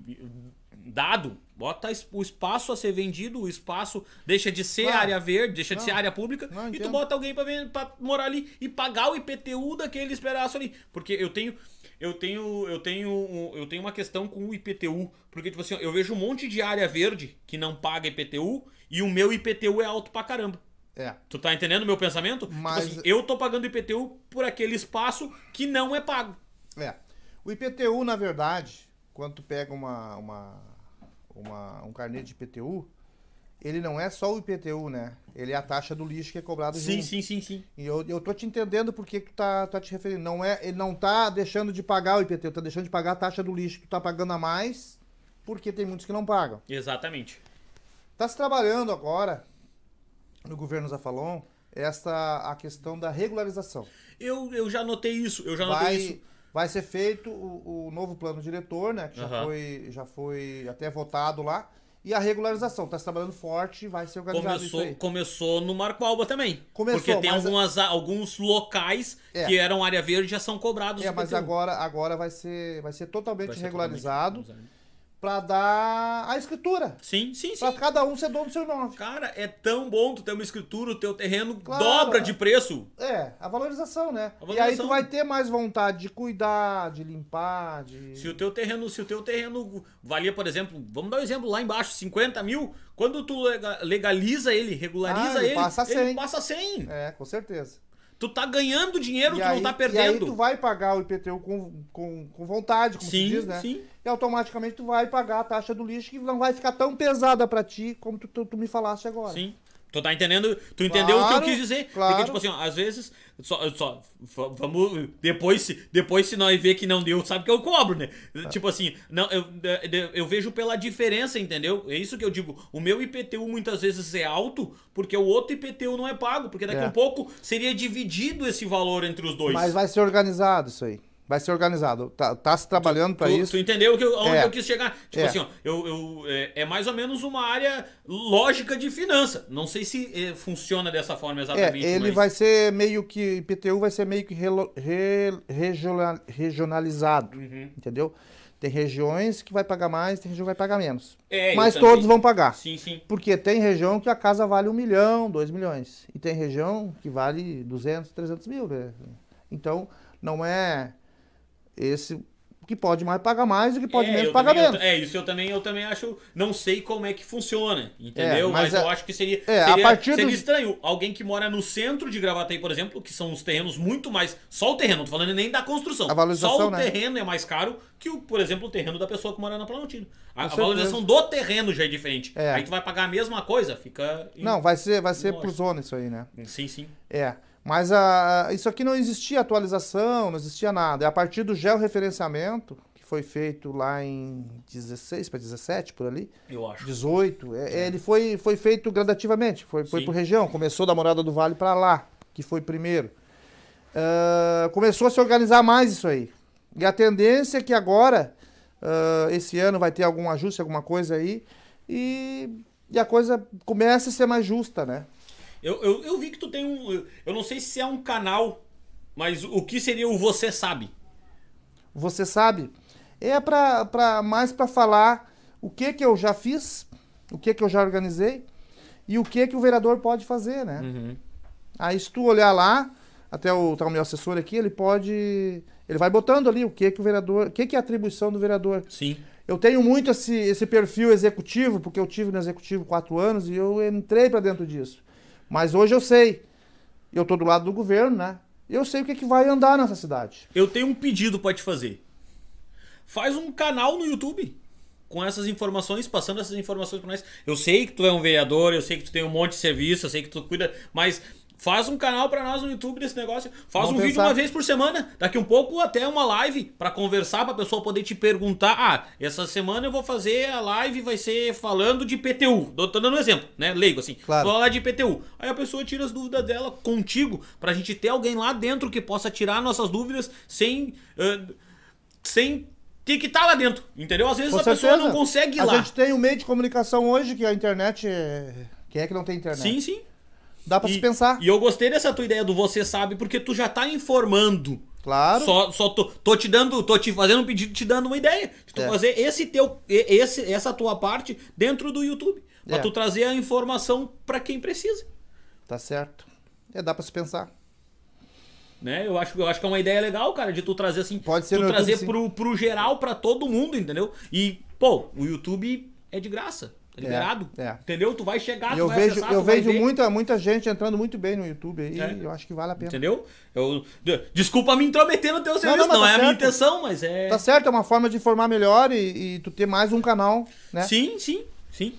dado. Bota o espaço a ser vendido, o espaço deixa de ser Claro. área verde, deixa de Não. ser área pública, Não, e tu bota alguém pra morar ali e pagar o IPTU daquele pedaço ali. Porque eu tenho. Eu tenho, eu tenho, eu tenho uma questão com o IPTU, porque tipo assim, eu vejo um monte de área verde que não paga IPTU e o meu IPTU é alto pra caramba. É. Tu tá entendendo o meu pensamento? Mas- Tipo assim, eu tô pagando IPTU por aquele espaço que não é pago. É. O IPTU, na verdade, quando tu pega uma, uma, uma- um carnê de IPTU, ele não é só o IPTU, né? Ele é a taxa do lixo que é cobrado Sim, junto. sim, sim, sim. E eu, eu tô te entendendo porque que tu tá, tá te referindo. Não é, ele não tá deixando de pagar o IPTU, tá deixando de pagar a taxa do lixo. Tu tá pagando a mais porque tem muitos que não pagam. Exatamente. Tá se trabalhando agora no governo Zafalon esta a questão da regularização. Eu, eu já notei isso, eu já notei Vai, isso. vai ser feito o, o novo plano diretor, né? Que já, Aham. foi, já foi até votado lá. E a regularização. Tá se trabalhando forte, vai ser organizado isso Começou, aí. começou no Marco Alba também. Começou, porque tem mas- algumas, alguns locais É. que eram área verde e já são cobrados. É, mas agora, agora vai ser, vai ser totalmente Vai ser regularizado totalmente- para dar a escritura. Sim, sim, sim. Pra cada um ser dono do seu nome. Cara, é tão bom tu ter uma escritura, o teu terreno Claro. dobra de preço. É, a valorização, né? A E aí valorização. tu vai ter mais vontade de cuidar, de limpar, de. Se o teu terreno, se o teu terreno valia, por exemplo, vamos dar um exemplo lá embaixo, 50 mil, quando tu lega- legaliza ele, regulariza Ah, ele ele, passa a ele 100. passa 100. É, com certeza. Tu tá ganhando dinheiro, e, tu aí, não tá e perdendo. aí tu vai pagar o IPTU com, com, com vontade, como sim, diz, né? sim. E automaticamente tu vai pagar a taxa do lixo que não vai ficar tão pesada pra ti como tu, tu, tu me falaste agora. Sim. Tu tá entendendo? Tu entendeu o que eu Claro, quis dizer? claro. Porque, tipo assim, ó, às vezes. Só, só, vamos. Depois, se- depois, se nós ver que não deu, sabe que eu cobro, né? Tipo assim, não, eu, eu, vejo pela diferença, entendeu? É isso que eu digo. O meu IPTU muitas vezes é alto, porque o outro IPTU não é pago. Porque daqui É. a um pouco seria dividido esse valor entre os dois. Mas vai ser organizado isso aí. Vai ser organizado. Tá, tá se trabalhando tu, isso. tu entendeu que eu, onde É. eu quis chegar? Tipo É. assim, ó, eu, eu, é, é mais ou menos uma área lógica de finança. Não sei se é, funciona dessa forma É, exatamente. ele mas... vai ser meio que. IPTU vai ser meio que relo- re- regional- regionalizado. Uhum. Entendeu? Tem regiões que vai pagar mais, tem região que vai pagar menos. É, Mas todos vão pagar. Sim, sim. Porque tem região que a casa vale um milhão, dois milhões. E tem região que vale 200, 300 mil. né? Então, não é esse que pode mais pagar mais e que pode é, menos eu eu- menos. é, isso eu também, eu também acho. Não sei como é que funciona, entendeu? É, mas mas eu é- acho que seria. é, a seria, seria dos- estranho. Alguém que mora no centro de Gravataí, por exemplo, que são os terrenos muito mais. Só o terreno, não tô falando nem da construção. A valorização, só o né? terreno é mais caro que, o, por exemplo, o terreno da pessoa que mora na Planaltina. A, a valorização do terreno já é diferente. É. Aí tu vai pagar a mesma coisa, fica. em- Não, vai ser, vai ser Lógico. por zona isso aí, né? Sim, sim. É. Mas a, isso aqui não existia atualização, não existia nada. É a partir do georreferenciamento, que foi feito lá em 16 para 17, por ali. Eu acho. 18. É, ele foi, foi feito gradativamente, foi, foi Sim. por região. Começou da Morada do Vale para lá, que foi primeiro. Ah, começou a se organizar mais isso aí. E a tendência é que agora, ah, esse ano, vai ter algum ajuste, alguma coisa aí, e, e a coisa comece a ser mais justa, né? Eu, eu, eu vi que tu tem um. Eu não sei se é um canal, mas o que seria o Você Sabe? Você sabe, é pra, pra, mais para falar o que que eu já fiz, o que que eu já organizei e o que que o vereador pode fazer, né? Uhum. Aí se tu olhar lá, até o, tá o meu assessor aqui, ele pode, ele vai botando ali o que que o vereador, o que que é a atribuição do vereador. Sim. Eu tenho muito esse, esse perfil executivo, porque eu tive no executivo quatro anos e eu entrei para dentro disso. Mas hoje eu sei, eu tô do lado do governo, né? Eu sei o que que vai andar nessa cidade. Eu tenho um pedido pra te fazer. Faz um canal no YouTube com essas informações, passando essas informações pra nós. Eu sei que tu é um vereador, eu sei que tu tem um monte de serviço, eu sei que tu cuida, mas faz um canal pra nós no YouTube desse negócio. Faz Vamos um vídeo pensar. uma vez por semana, daqui um pouco até uma live pra conversar, pra pessoa poder te perguntar: "Ah, essa semana eu vou fazer a live vai ser falando de PTU". Tô dando um exemplo, né? Leigo assim. Claro. Vou falar de IPTU. Aí a pessoa tira as dúvidas dela contigo, pra gente ter alguém lá dentro que possa tirar nossas dúvidas sem. ah, sem ter que estar lá dentro. Entendeu? Às vezes Com a pessoa certeza. não consegue ir A lá. gente tem um meio de comunicação hoje que a internet é... Quem é que não tem internet? Sim, sim. Dá pra E, se pensar. e eu gostei dessa tua ideia do você sabe, porque tu já tá informando. Claro. Só, só tô, tô te dando, tô te fazendo um pedido, te dando uma ideia. De tu É. fazer esse teu, esse, essa tua parte dentro do YouTube. Pra É. tu trazer a informação pra quem precisa. Tá certo. É, dá pra se pensar. Né? Eu, acho, eu acho que é uma ideia legal, cara, de tu trazer assim. Pode ser tu trazer YouTube, pro, pro geral, pra todo mundo, entendeu? E, pô, o YouTube é de graça. Tá liberado. é. Entendeu? Tu vai chegar, E tu eu vai vejo, acessar, eu vejo muita, muita gente entrando muito bem no YouTube aí. É. Eu acho que vale a pena. Entendeu? Eu, de- desculpa me intrometer no teu serviço, não, não, mas é tá a minha certo. intenção, mas é. Tá certo, é uma forma de informar melhor e, e tu ter mais um canal, né? Sim, sim, sim.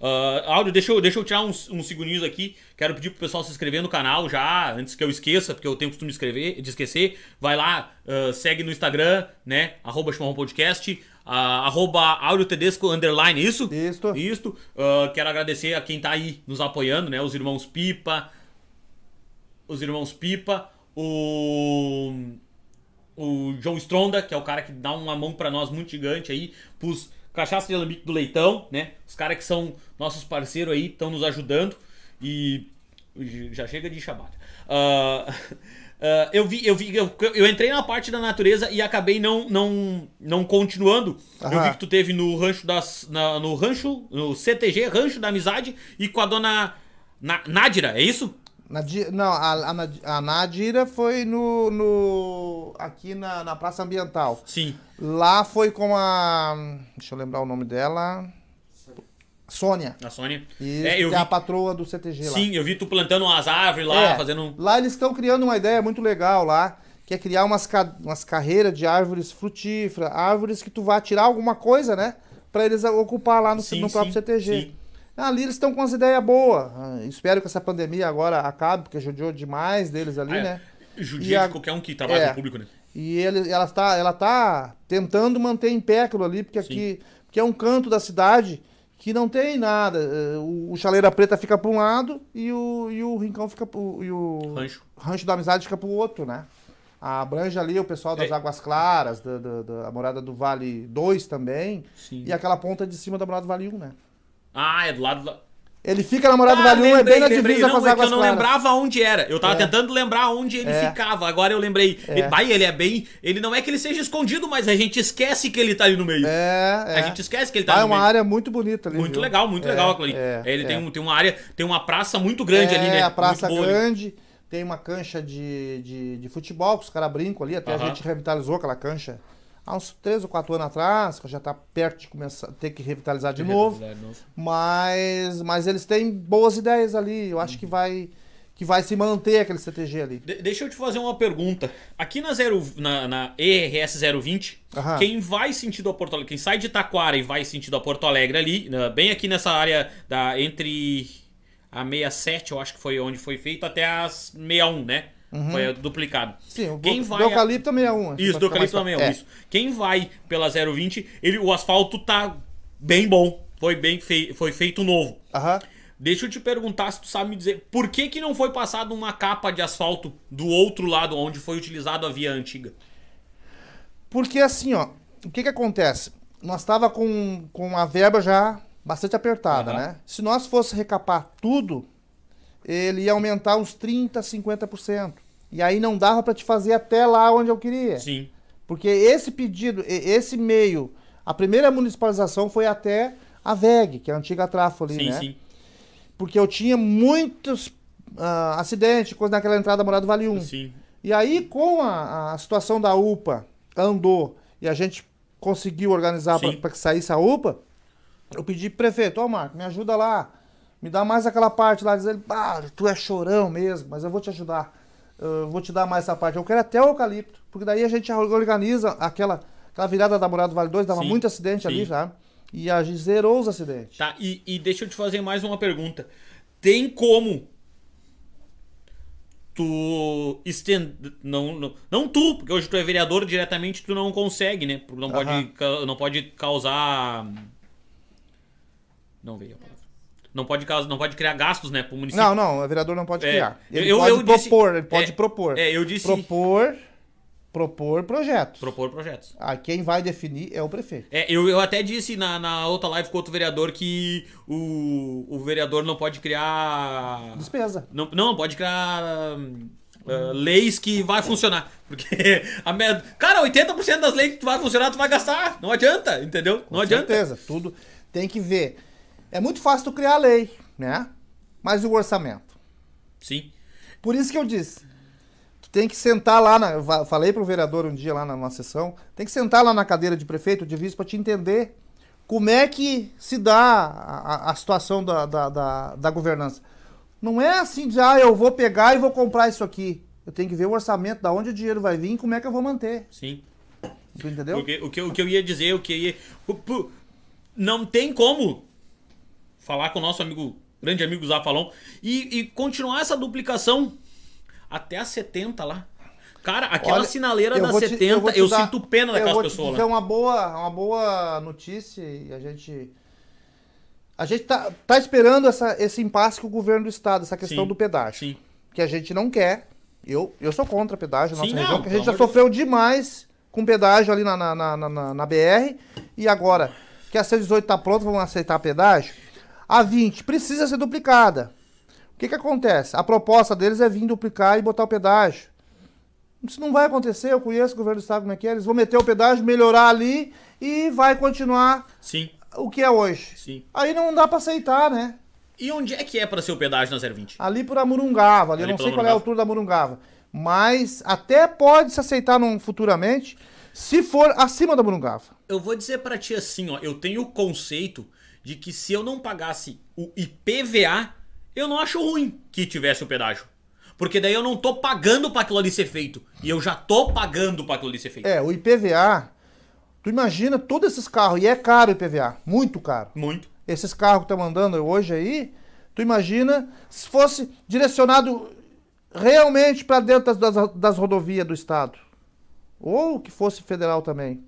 Ah, Áudio, deixa eu, deixa eu tirar uns, uns segundinhos aqui. Quero pedir pro pessoal se inscrever no canal já, antes que eu esqueça, porque eu tenho costume de, escrever, de esquecer. Vai lá, ah, segue no Instagram, né? Arroba Podcast, arroba Áudio Tedesco Underline, isso? Isso. Isso. Ah, quero agradecer a quem tá aí nos apoiando, né? Os irmãos Pipa, os irmãos Pipa, o o João Stronda, que é o cara que dá uma mão pra nós muito gigante aí, pros cachaça de alambique do leitão, né? Os caras que são nossos parceiros aí, estão nos ajudando e já chega de chamada. Ah, ah, eu vi, eu vi, eu, eu entrei na parte da natureza e acabei não não não continuando. Eu Aham. vi que tu teve no rancho das na- no rancho, no CTG, Rancho da Amizade e com a dona Na, Nádira, é isso? Nadi- não, a, a, a Nadira foi no, no aqui na, na Praça Ambiental. Sim. Lá foi com a. Deixa eu lembrar o nome dela. Sônia. A Sônia. Isso, é, eu que vi, é a patroa do CTG lá. sim, eu vi tu plantando umas árvores lá, É, fazendo Lá eles estão criando uma ideia muito legal lá, que é criar umas, ca- umas carreiras de árvores frutíferas, árvores que tu vai tirar alguma coisa, né? Pra eles ocupar lá no, Sim, no próprio sim, CTG. sim. Ali eles estão com umas ideias boas. Ah, espero que essa pandemia agora acabe, porque judiou demais deles ali, Ah, é. né? Judia a- de qualquer um que trabalha é. com o público, né? E ele, ela, tá, ela tá tentando manter em pé aquilo ali, porque aqui porque é um canto da cidade que não tem nada. Eh, O, o Chaleira Preta fica para um lado e o, e o Rincão fica pro, e o Rancho. Rancho da Amizade fica pro outro, né? Abrange ali o pessoal das É. Águas Claras, da, da, da Morada do Vale 2 também, Sim. e aquela ponta de cima da Morada do Vale 1, né? Ah, é do lado da. Ele fica na Morada Ah, Vale 1, é lembrei, bem na lembrei. divisa não, com as é que Águas eu não Claras. lembrava onde era. Eu tava É. tentando lembrar onde ele É. ficava. Agora eu lembrei. É. Ele, vai, ele é bem. Ele não é que ele seja escondido, mas a gente esquece que ele tá ali no meio. É, é. A gente esquece que ele tá é ali no uma meio. área muito bonita ali. Muito viu? legal, muito É, legal aquilo ali. é, ele é. Tem, um, tem uma área, tem uma praça muito grande ali, né? É, a praça muito boa grande, tem uma cancha de, de, de futebol que os caras brincam ali, até Aham. a gente revitalizou aquela cancha há uns 3 ou 4 anos atrás, que já tá perto de começar ter que revitalizar de novo. Mas, mas eles têm boas ideias ali, eu acho que vai que vai se manter aquele CTG ali. De- deixa eu te fazer uma pergunta. Aqui na, zero, na, na ERS 020, Aham. quem vai sentido a Porto Alegre, quem sai de Taquara e vai sentido a Porto Alegre ali, bem aqui nessa área da entre a 67, eu acho que foi onde foi feito, até a 61, né? Foi duplicado. Sim, o Quem do vai a- eucalipto também é um. Isso, do eucalipto também é, isso. Quem vai pela 020, ele, o asfalto tá bem bom. Foi bem fei, foi feito novo. Aham. Deixa eu te perguntar se tu sabe me dizer por que, que não foi passado uma capa de asfalto do outro lado onde foi utilizado a via antiga? Porque assim, ó, o que que acontece? Nós tava com, com a verba já bastante apertada, Aham. né? Se nós fosse recapar tudo, ele ia aumentar uns 30, 50%. E aí não dava para te fazer até lá onde eu queria. Sim. Porque esse pedido, esse meio, a primeira municipalização foi até a VEG, que é a antiga Trafo ali, Sim, né? sim. Porque eu tinha muitos ah, acidentes, coisa naquela entrada da Morada Vale 1. Sim. E aí, com a, a situação da UPA andou e a gente conseguiu organizar para que saísse a UPA, eu pedi pro prefeito, ó Marco, me ajuda lá, me dá mais aquela parte lá, diz ele, ah, tu é chorão mesmo, mas eu vou te ajudar, eu vou te dar mais essa parte. Eu quero até o eucalipto, porque daí a gente organiza aquela, aquela virada da Morada do Vale 2, dava Sim, muito acidente sim. ali já, e a gente zerou os acidentes. Tá, e, e deixa eu te fazer mais uma pergunta. Tem como tu estender. Não, não, não tu, porque hoje tu é vereador diretamente, tu não consegue, né? Porque não pode, não pode causar. Não veio a palavra. Não pode, não pode criar gastos, né, pro município. Não, não, o vereador não pode É, criar. Ele eu- pode eu disse- propor, ele pode é, propor. é, eu disse- Propor, propor projetos. Propor projetos. Ah, quem vai definir é o prefeito. É, eu, eu até disse na, na outra live com outro vereador que o, o vereador não pode criar. Despesa. Não, não pode criar ah, leis que vai funcionar. Porque a me- Cara, 80% das leis que vai funcionar, tu vai gastar. Não adianta, entendeu? não Com adianta. certeza, tudo tem que ver. É muito fácil tu criar lei, né? Mas e o orçamento? Sim. Por isso que eu disse. Tu tem que sentar lá, na, eu falei pro vereador um dia lá na nossa sessão, tem que sentar lá na cadeira de prefeito de vice para te entender como é que se dá a, a- a situação da, da, da, da governança. Não é assim de, ah, eu vou pegar e vou comprar isso aqui. Eu tenho que ver o orçamento, da onde o dinheiro vai vir e como é que eu vou manter. Sim. Tu entendeu? O que, eu- o que eu ia dizer, o que eu ia. Não tem como falar com o nosso amigo, grande amigo Zafalon, e, e continuar essa duplicação até a 70 lá. Cara, aquela Olha, sinaleira da te- 70, eu eu, dar- sinto pena daquelas pessoas lá. uma boa, uma boa notícia e a gente a gente tá, tá esperando essa, esse impasse com o governo do estado, essa questão Sim, do pedágio, Sim. que a gente não quer. Eu, eu sou contra pedágio na Sim, nossa não, região, porque a gente já sofreu demais com pedágio ali na, na, na, na- na BR e agora que a C18 tá pronta, vamos aceitar pedágio. A 20 precisa ser duplicada. O que que acontece? A proposta deles é vir duplicar e botar o pedágio. Isso não vai acontecer, eu conheço o governo do estado como é que é. Eles vão meter o pedágio, melhorar ali e vai continuar Sim, o que é hoje. sim. Aí não dá pra aceitar, né? E onde é que é pra ser o pedágio na 020? Ali por Amurungava, ali, eu Ali não pela sei qual é a altura da Amurungava. Mas até pode se aceitar num, futuramente, se for acima da Amurungava. Eu vou dizer pra ti assim, ó, eu tenho o conceito de que se eu não pagasse o IPVA, eu não acho ruim que tivesse o pedágio. Porque daí eu não tô pagando pra aquilo ali ser feito. E eu já tô pagando pra aquilo ali ser feito. É, o IPVA, tu imagina todos esses carros, e é caro o IPVA, muito caro. Muito. esses carros que estão andando hoje aí, tu imagina se fosse direcionado realmente para dentro das, das, das rodovias do estado, ou que fosse federal também.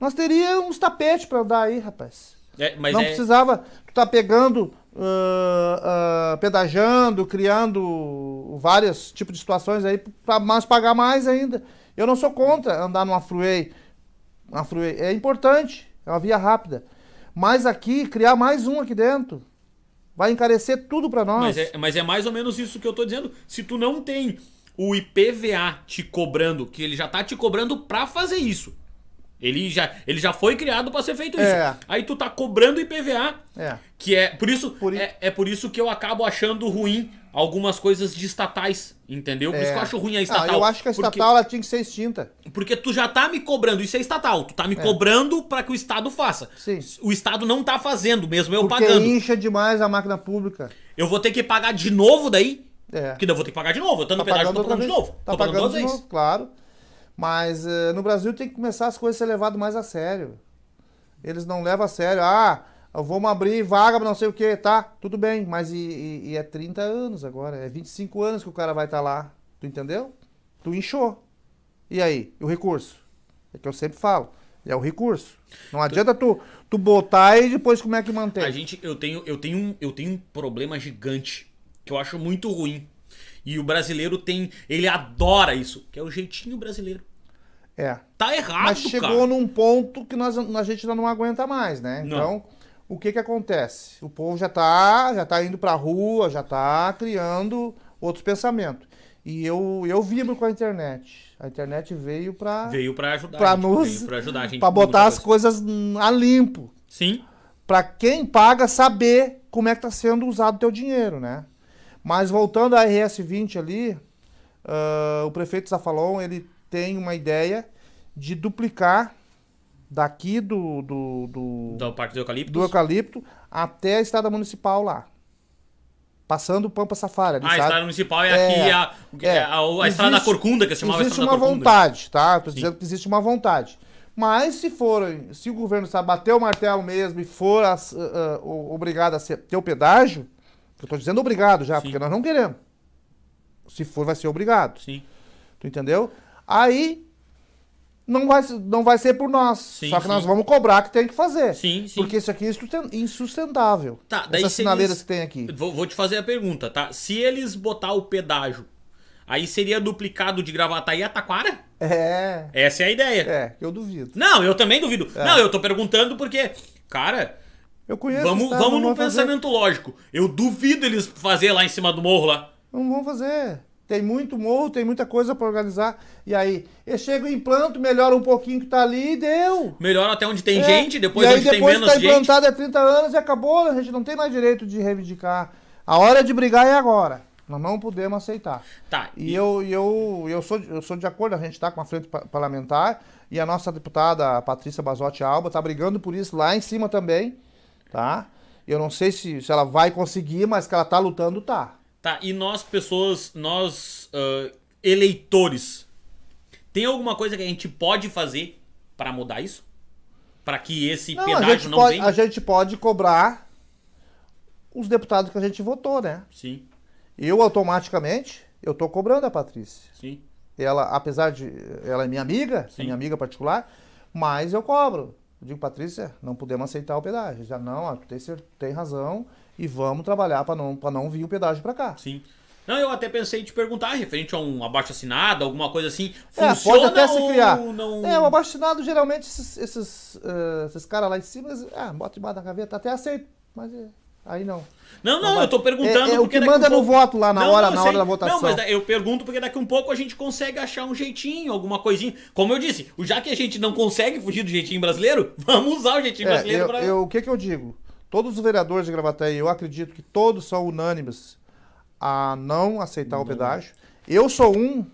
Nós teríamos uns tapetes para andar aí, rapaz. É, mas Não é, precisava tu tá pegando, ah, ah, pedajando, criando vários tipos de situações aí para mais pagar mais ainda. Eu não sou contra andar numa freeway. Uma freeway é importante, é uma via rápida. Mas aqui, criar mais um aqui dentro, vai encarecer tudo para nós. mas, é, mas é mais ou menos isso que eu tô dizendo. Se tu não tem o IPVA te cobrando, que ele já tá te cobrando pra fazer isso. Ele já, ele já foi criado pra ser feito isso. É. Aí tu tá cobrando IPVA, É. que é por isso Por é, é por isso que eu acabo achando ruim algumas coisas de estatais, entendeu? Por isso que eu acho ruim a estatal. Ah, eu acho que a porque- estatal ela tinha que ser extinta. Porque tu já tá me cobrando, isso é estatal, tu tá me cobrando pra que o Estado faça. Sim. O Estado não tá fazendo, mesmo eu Porque pagando. incha demais a máquina pública. Eu vou ter que pagar de novo daí? É. Porque eu vou ter que pagar de novo. Eu tô no Tá pedágio, tô pagando de novo. Tá tô pagando pagando duas vezes. novo, claro. Mas eh, no Brasil tem que começar as coisas a ser levadas mais a sério. Eles não levam a sério. Ah, Vamos abrir vaga não sei o que, tá? Tudo bem, mas e, e- e é 30 anos agora, é 25 anos que o cara vai estar lá. Tu entendeu? Tu inchou. E aí? E o recurso? É que eu sempre falo. É o recurso. Não adianta tu, tu botar e depois como é que mantém. A gente, eu tenho, eu tenho, um, eu tenho um problema gigante que eu acho muito ruim. E o brasileiro tem, ele adora isso, que é o jeitinho brasileiro. É. Tá errado, Mas chegou cara. num ponto que nós, a gente já não aguenta mais, né? Não. Então, o que que acontece? O povo já tá, já tá indo pra rua, já tá criando outros pensamentos. E eu, eu vibro com a internet. A internet veio pra, Veio pra ajudar pra a gente, nos veio pra ajudar a gente. pra botar as coisa. coisas a limpo. Sim, Pra quem paga saber como é que tá sendo usado o teu dinheiro, né? Mas voltando à RS20 ali, ah, o prefeito Zafalon, ele tem uma ideia de duplicar daqui do, do, do, do Parque do Eucalipto. do eucalipto até a estrada municipal lá. Passando o Pampa Safari ali, Ah, a estrada municipal é, É, aqui, a, é. a, a, a estrada da Corcunda, que se chamava Existe uma vontade, tá? Tô Sim. dizendo que existe uma vontade. Mas se for, se o governo sabe bater o martelo mesmo e for as- ah, o- obrigado a ser- ter o pedágio, eu tô dizendo obrigado já, Sim. porque nós não queremos. Se for, vai ser obrigado. Sim, Tu entendeu? Aí não vai, ser- não vai ser por nós. Sim, só que sim. nós vamos cobrar que tem que fazer. sim, sim. Porque isso aqui é insusten- insustentável. Tá, daí Essas sinaleiras eles- que tem aqui. Vou, vou te fazer a pergunta, tá? Se eles botar o pedágio, aí seria duplicado de Gravataí a Taquara? É. Essa é a ideia. É, eu duvido. Não, eu também duvido. É. Não, eu tô perguntando porque, cara, Eu conheço. vamos, vamos no vão fazer. pensamento lógico. Eu duvido eles fazer lá em cima do morro lá. Não vão fazer. Tem muito morro, tem muita coisa pra organizar. E aí, eu chego implanto, melhora um pouquinho que tá ali e deu. Melhor até onde tem É. gente, depois e aí, onde tem depois menos que tá gente. implantado é 30 anos e acabou, a gente não tem mais direito de reivindicar. A hora de brigar é agora. Nós não podemos aceitar. Tá, E eu, e eu, eu, sou, eu sou de acordo, a gente está com a frente pa- parlamentar e a nossa deputada Patrícia Basotti Alba está brigando por isso lá em cima também, tá? Eu não sei se, se ela vai conseguir, mas que ela tá lutando, tá. Tá, e nós, pessoas, nós, ah, eleitores, tem alguma coisa que a gente pode fazer pra mudar isso? Pra que esse Não, a pedágio gente, não pode, venha? a gente pode cobrar os deputados que a gente votou, né? Sim, Eu automaticamente, eu tô cobrando a Patrícia. sim. Ela, apesar de ela é minha amiga, é minha amiga particular, mas eu cobro. Eu digo, Patrícia, não podemos aceitar o pedágio. Já não, ó, tu tem, tem razão e vamos trabalhar para não, pra não vir o pedágio para cá. Sim. Não, eu até pensei em te perguntar, referente a um abaixo assinado, alguma coisa assim. É, Funciona pode até se criar. não? É, o abaixo-assinado, geralmente, esses, esses, eh, esses caras lá em cima, eles, ah, bota embaixo da gaveta, até aceito, mas é, aí não. Não, não, Não, eu tô perguntando é, é o porque que daqui manda um no pouco... voto lá na Não, hora, não, na sei. hora da votação. Não, mas da- eu pergunto porque daqui um pouco a gente consegue achar um jeitinho, alguma coisinha. Como eu disse, já que a gente não consegue fugir do jeitinho brasileiro, vamos usar o jeitinho É, brasileiro eu, pra... eu- o que que eu digo? Todos os vereadores de Gravataí, eu acredito que todos são unânimes a não aceitar o pedágio. Eu sou um.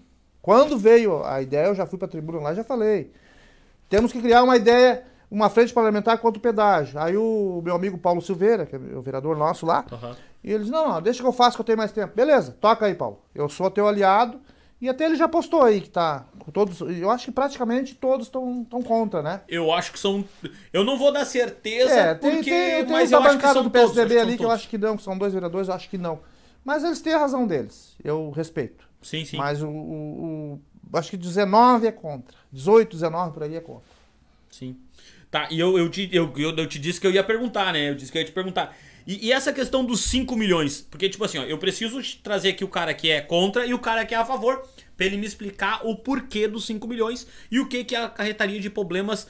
Quando veio a ideia, eu já fui para a tribuna lá e já falei. Temos que criar uma ideia, uma frente parlamentar contra o pedágio. Aí o meu amigo Paulo Silveira, que é o vereador nosso lá, Aham. e ele disse, não, não, deixa que eu faço que eu tenho mais tempo. Beleza, toca aí, Paulo. Eu sou teu aliado. E até ele já postou aí que tá com todos. Eu acho que praticamente todos estão contra, né? Eu acho que são... Eu não vou dar certeza, É, tem, porque... tem, tem mas eu bancada do todos, PSDB que ali que eu todos. acho que não, que são dois vereadores, eu acho que não. Mas eles têm a razão deles, eu respeito. Sim, sim. Mas o, o- o- Acho que 19 é contra. 18, 19 por aí é contra. Sim. Tá, e eu, eu, te, eu, eu, eu te disse que eu ia perguntar, né? Eu disse que eu ia te perguntar. E, e essa questão dos 5 milhões? Porque, tipo assim, ó, eu preciso trazer aqui o cara que é contra e o cara que é a favor, pra ele me explicar o porquê dos 5 milhões e o que que acarretaria de problemas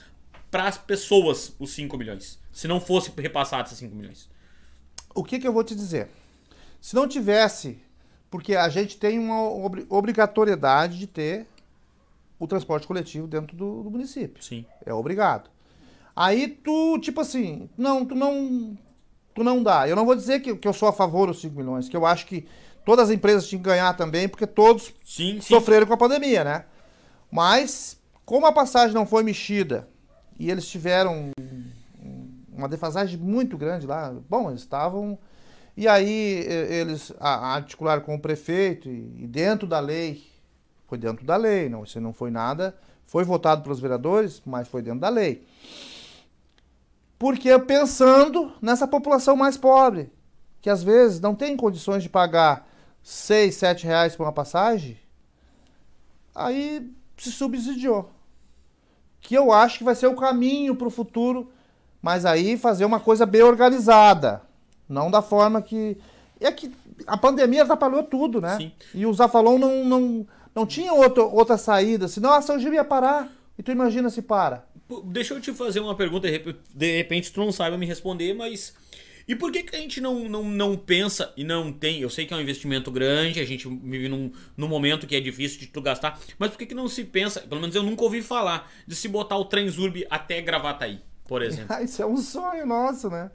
pras pessoas os 5 milhões. Se não fosse repassado esses 5 milhões. O que, que eu vou te dizer? Se não tivesse, porque a gente tem uma obri- obrigatoriedade de ter o transporte coletivo dentro do, do município. Sim. É obrigado. Aí tu, tipo assim, não, tu não. Tu não dá. Eu não vou dizer que, que eu sou a favor dos 5 milhões, que eu acho que todas as empresas tinham que ganhar também, porque todos Sim, sim. sofreram com a pandemia, né? Mas, como a passagem não foi mexida e eles tiveram uma defasagem muito grande lá, bom, eles estavam. E aí eles articularam com o prefeito e, e dentro da lei, foi dentro da lei, não, isso não foi nada, foi votado pelos vereadores, mas foi dentro da lei. Porque pensando nessa população mais pobre, que às vezes não tem condições de pagar 6, 7 reais por uma passagem, aí se subsidiou. Que eu acho que vai ser o caminho para o futuro, mas aí fazer uma coisa bem organizada. Não da forma que. É que a pandemia atrapalhou tudo, né? Sim. E o Zafalon não, não, não tinha outro, outra saída, senão a São Gil ia parar. E tu imagina se para. Deixa eu te fazer uma pergunta, de repente tu não saiba me responder, mas. E por que, que a gente não, não, não pensa e não tem? Eu sei que é um investimento grande, a gente vive num, num momento que é difícil de tu gastar, mas por que, que não se pensa, pelo menos eu nunca ouvi falar, de se botar o Transurb até Gravataí, por exemplo? Isso é um sonho nosso, né?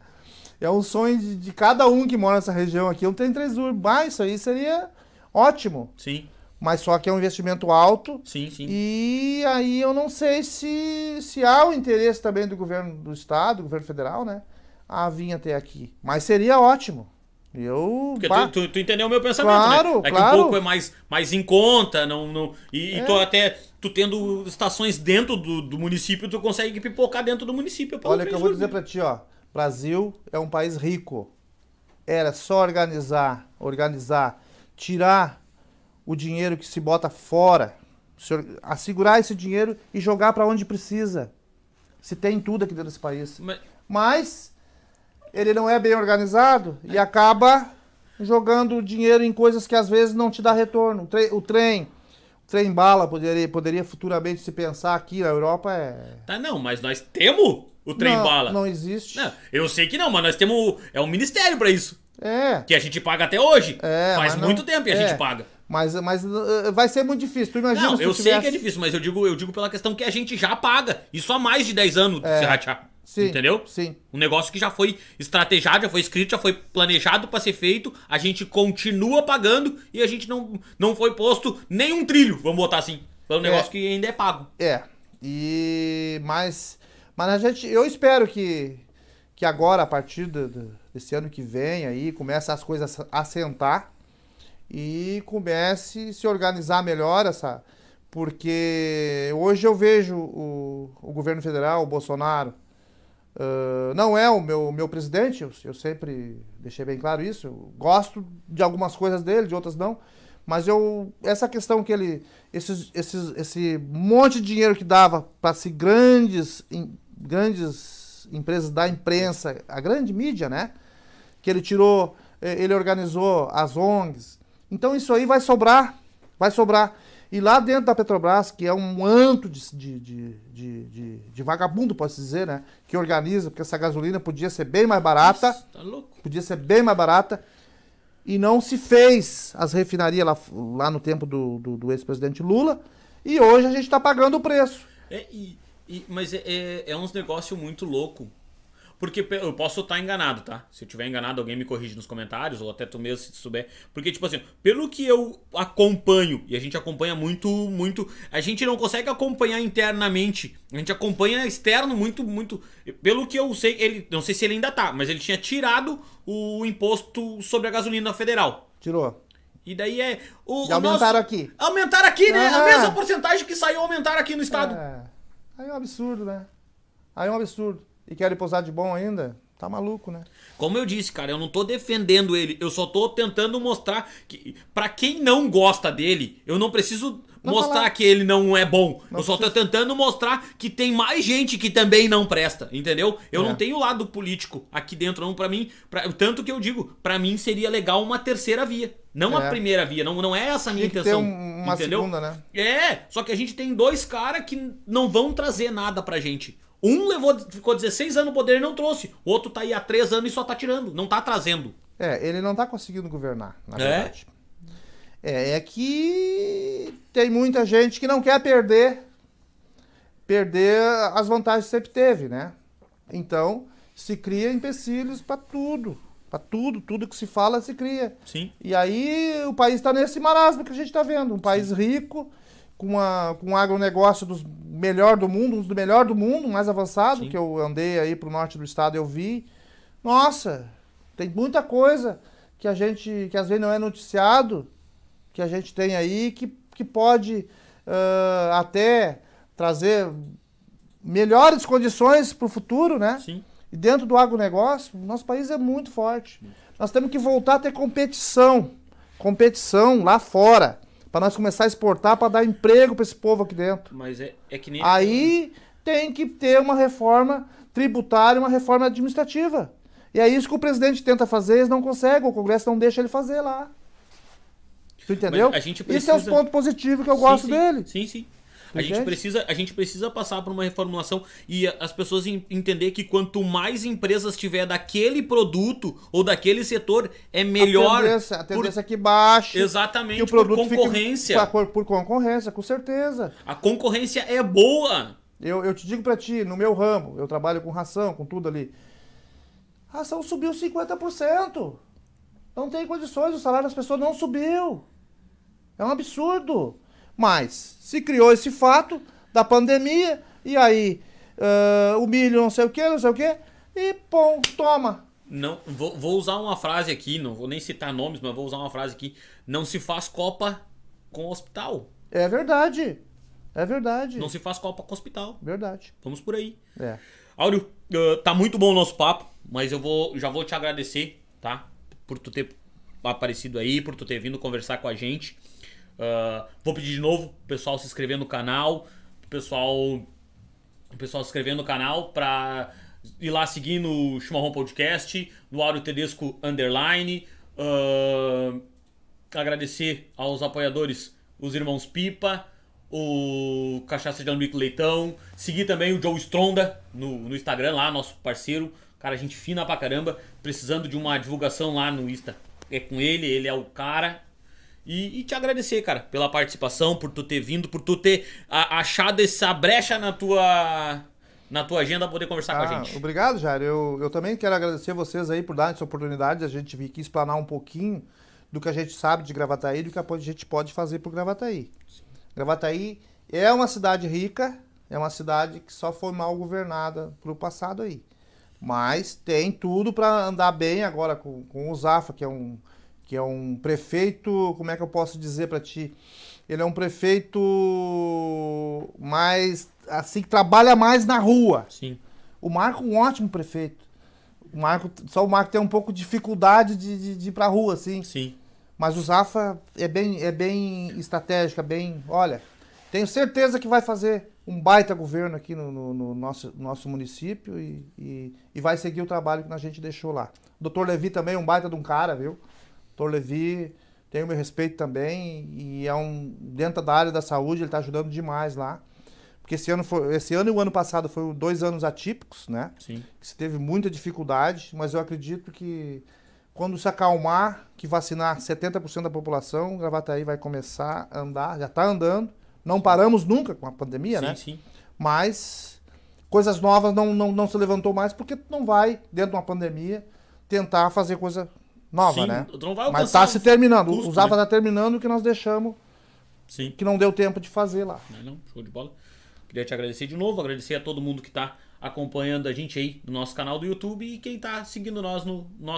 É um sonho de, de cada um que mora nessa região aqui. Eu tenho Transurb, mas isso aí seria ótimo. Sim mas só que é um investimento alto. Sim, sim. E aí eu não sei se, se há o interesse também do governo do estado, do governo federal, né? A vir até aqui. Mas seria ótimo. Eu. Porque tu, tu, tu, entendeu o meu pensamento, claro, né? É claro. que um pouco é mais, mais em conta, não, não, e, é. e tu até tu tendo estações dentro do, do município, tu consegue pipocar dentro do município. Olha que eu vou dizer pra ti, ó. Brasil é um país rico. Era só organizar, organizar, tirar o dinheiro que se bota fora, assegurar esse dinheiro e jogar para onde precisa. Se tem tudo aqui dentro desse país. Mas... Mas ele não é bem organizado e acaba jogando dinheiro em coisas que às vezes não te dá retorno. O trem, o trem, o trem bala poderia, poderia futuramente se pensar aqui na Europa é. Tá, não, mas nós temos o trem não, bala. Não existe. Não, eu sei que não, mas nós temos. É um ministério para isso. É. Que a gente paga até hoje. É, Faz muito não, tempo que a é. gente paga. Mas, mas uh, vai ser muito difícil. Tu imagina Não, eu tivesse... sei que é difícil, mas eu digo, eu digo pela questão que a gente já paga. Isso há mais de 10 anos é, se ratear. Sim, entendeu? Sim. Um negócio que já foi estrategado, já foi escrito, já foi planejado para ser feito. A gente continua pagando e a gente não, não foi posto nenhum trilho, vamos botar assim. É um negócio é, que ainda é pago. É. E. Mas. Mas a gente. Eu espero que. Que agora, a partir do, do, desse ano que vem aí, comece as coisas a assentar e comece a se organizar melhor essa. Porque hoje eu vejo o, o governo federal, o Bolsonaro, uh, não é o meu, meu presidente, eu, eu sempre deixei bem claro isso. Eu gosto de algumas coisas dele, de outras não. Mas eu. Essa questão que ele. Esses, esses, esse monte de dinheiro que dava para se grandes, em, grandes empresas da imprensa, a grande mídia, né? Que ele tirou, eh, ele organizou as ONGs, então isso aí vai sobrar, vai sobrar. E lá dentro da Petrobras, que é um anto de, de, de, de, vagabundo, posso dizer, né? Que organiza, porque essa gasolina podia ser bem mais barata. Nossa, tá louco. Podia ser bem mais barata. E não se fez as refinarias lá, lá no tempo do, do, do ex-presidente Lula. E hoje a gente está pagando o preço. É, e, e, mas é, é, é uns negócios muito louco. Porque eu posso estar enganado, tá? Se eu tiver enganado, alguém me corrige nos comentários, ou até tu mesmo se souber. Porque, tipo assim, pelo que eu acompanho, e a gente acompanha muito, muito. A gente não consegue acompanhar internamente. A gente acompanha externo muito, muito. Pelo que eu sei, ele. Não sei se ele ainda tá, mas ele tinha tirado o imposto sobre a gasolina federal. Tirou. E daí é. O, e aumentaram nosso... aqui. Aumentaram aqui, né? Ah, a mesma porcentagem que saiu aumentaram aqui no estado. É. Aí é um absurdo, né? Aí é um absurdo e querem posar de bom ainda, tá maluco, né? Como eu disse, cara, eu não tô defendendo ele, eu só tô tentando mostrar que para quem não gosta dele, eu não preciso não mostrar falar. que ele não é bom. Não eu só tô tentando mostrar que tem mais gente que também não presta, entendeu? Eu é. não tenho lado político aqui dentro não para mim, pra, tanto que eu digo, para mim seria legal uma terceira via. Não é. a primeira via, não, não é essa a minha intenção. Ter uma entendeu? segunda, né? É, só que a gente tem dois caras que não vão trazer nada pra gente. Um levou, ficou 16 anos no poder e não trouxe. O outro tá aí há 3 anos e só tá tirando, não tá trazendo. É, ele não tá conseguindo governar, na é? verdade. É, é que tem muita gente que não quer perder perder as vantagens que sempre teve, né? Então, se cria empecilhos para tudo. Para tudo, tudo que se fala se cria. Sim. E aí o país está nesse marasmo que a gente está vendo. Um país Sim. rico, com, a, com um agronegócio dos melhor do mundo, um dos melhor do mundo, mais avançado, Sim. que eu andei aí pro norte do estado, eu vi. Nossa, tem muita coisa que a gente, que às vezes não é noticiado, que a gente tem aí, que, que pode uh, até trazer melhores condições para o futuro, né? Sim. E dentro do agronegócio, nosso país é muito forte. Nós temos que voltar a ter competição. Competição lá fora. Para nós começar a exportar, para dar emprego para esse povo aqui dentro. Mas é, é que nem. Aí tem que ter uma reforma tributária, uma reforma administrativa. E é isso que o presidente tenta fazer, eles não conseguem, o Congresso não deixa ele fazer lá. Tu entendeu? Mas a gente Isso é os precisa- pontos positivos que eu gosto sim, sim. dele. Sim, sim. A gente, precisa, a gente precisa passar por uma reformulação e as pessoas en- entender que quanto mais empresas tiver daquele produto ou daquele setor, é melhor. A tendência, a por- tendência é que baixe. Exatamente, que o por produto fique- concorrência. por, por concorrência, com certeza. A concorrência é boa. Eu, eu te digo pra ti, no meu ramo, eu trabalho com ração, com tudo ali. A ração subiu 50%. Não tem condições, o salário das pessoas não subiu. É um absurdo. Mas se criou esse fato da pandemia, e aí ah, o milho não sei o que, não sei o que, e pum, toma. Não, vou, vou usar uma frase aqui, não vou nem citar nomes, mas vou usar uma frase aqui. Não se faz copa com hospital. É verdade. É verdade. Não se faz copa com hospital. Verdade. Vamos por aí. É. Áureo, uh, tá muito bom o nosso papo, mas eu vou, já vou te agradecer, tá? Por tu ter aparecido aí, por tu ter vindo conversar com a gente. Uh, vou pedir de novo pro pessoal se inscrever no canal, pro pessoal, o pessoal se inscrever no canal pra ir lá seguir no Chimarrão Podcast, no Áureo Tedesco Underline. Uh, agradecer aos apoiadores, os irmãos Pipa, o Cachaça de Alambique Leitão, seguir também o Joe Stronda no, no Instagram lá, nosso parceiro, cara, gente fina pra caramba, precisando de uma divulgação lá no Insta, é com ele, ele é o cara. E, e te agradecer, cara, pela participação, por tu ter vindo, por tu ter a- achado essa brecha na tua na tua agenda poder conversar com a Ah, gente. Obrigado, Jair. Eu, eu também quero agradecer vocês aí por darem essa oportunidade de a gente vir aqui explanar um pouquinho do que a gente sabe de Gravataí e do que a gente pode fazer por Gravataí. Gravataí é uma cidade rica, é uma cidade que só foi mal governada pro passado aí. Mas tem tudo para andar bem agora com, com o Zafa, que é um que é um prefeito, como é que eu posso dizer para ti? Ele é um prefeito mais assim que trabalha mais na rua. Sim. O Marco é um ótimo prefeito. O Marco, só o Marco tem um pouco de dificuldade de, de, de ir pra rua, assim. Sim. Mas o Zafa é bem, é bem estratégico, é bem. Olha, tenho certeza que vai fazer um baita governo aqui no, no- no nosso, nosso município e, e, e vai seguir o trabalho que a gente deixou lá. O doutor Levi também é um baita de um cara, viu? Doutor Levi tem o meu respeito também e é um. Dentro da área da saúde, ele está ajudando demais lá. Porque esse ano, foi, esse ano e o ano passado foram dois anos atípicos, né? Sim. que se teve muita dificuldade, mas eu acredito que quando se acalmar, que vacinar 70% da população, Gravataí vai começar a andar, já está andando. Não paramos nunca com a pandemia, sim, né? sim. Mas coisas novas não, não, não se levantou mais porque não vai, dentro de uma pandemia, tentar fazer coisa nova, Sim, né? Mas está se terminando. custos, o Zafa né? está terminando o que nós deixamos, Sim. que não deu tempo de fazer lá. Não, não, show de bola. Queria te agradecer de novo, agradecer a todo mundo que tá acompanhando a gente aí no nosso canal do YouTube e quem tá seguindo nós no nosso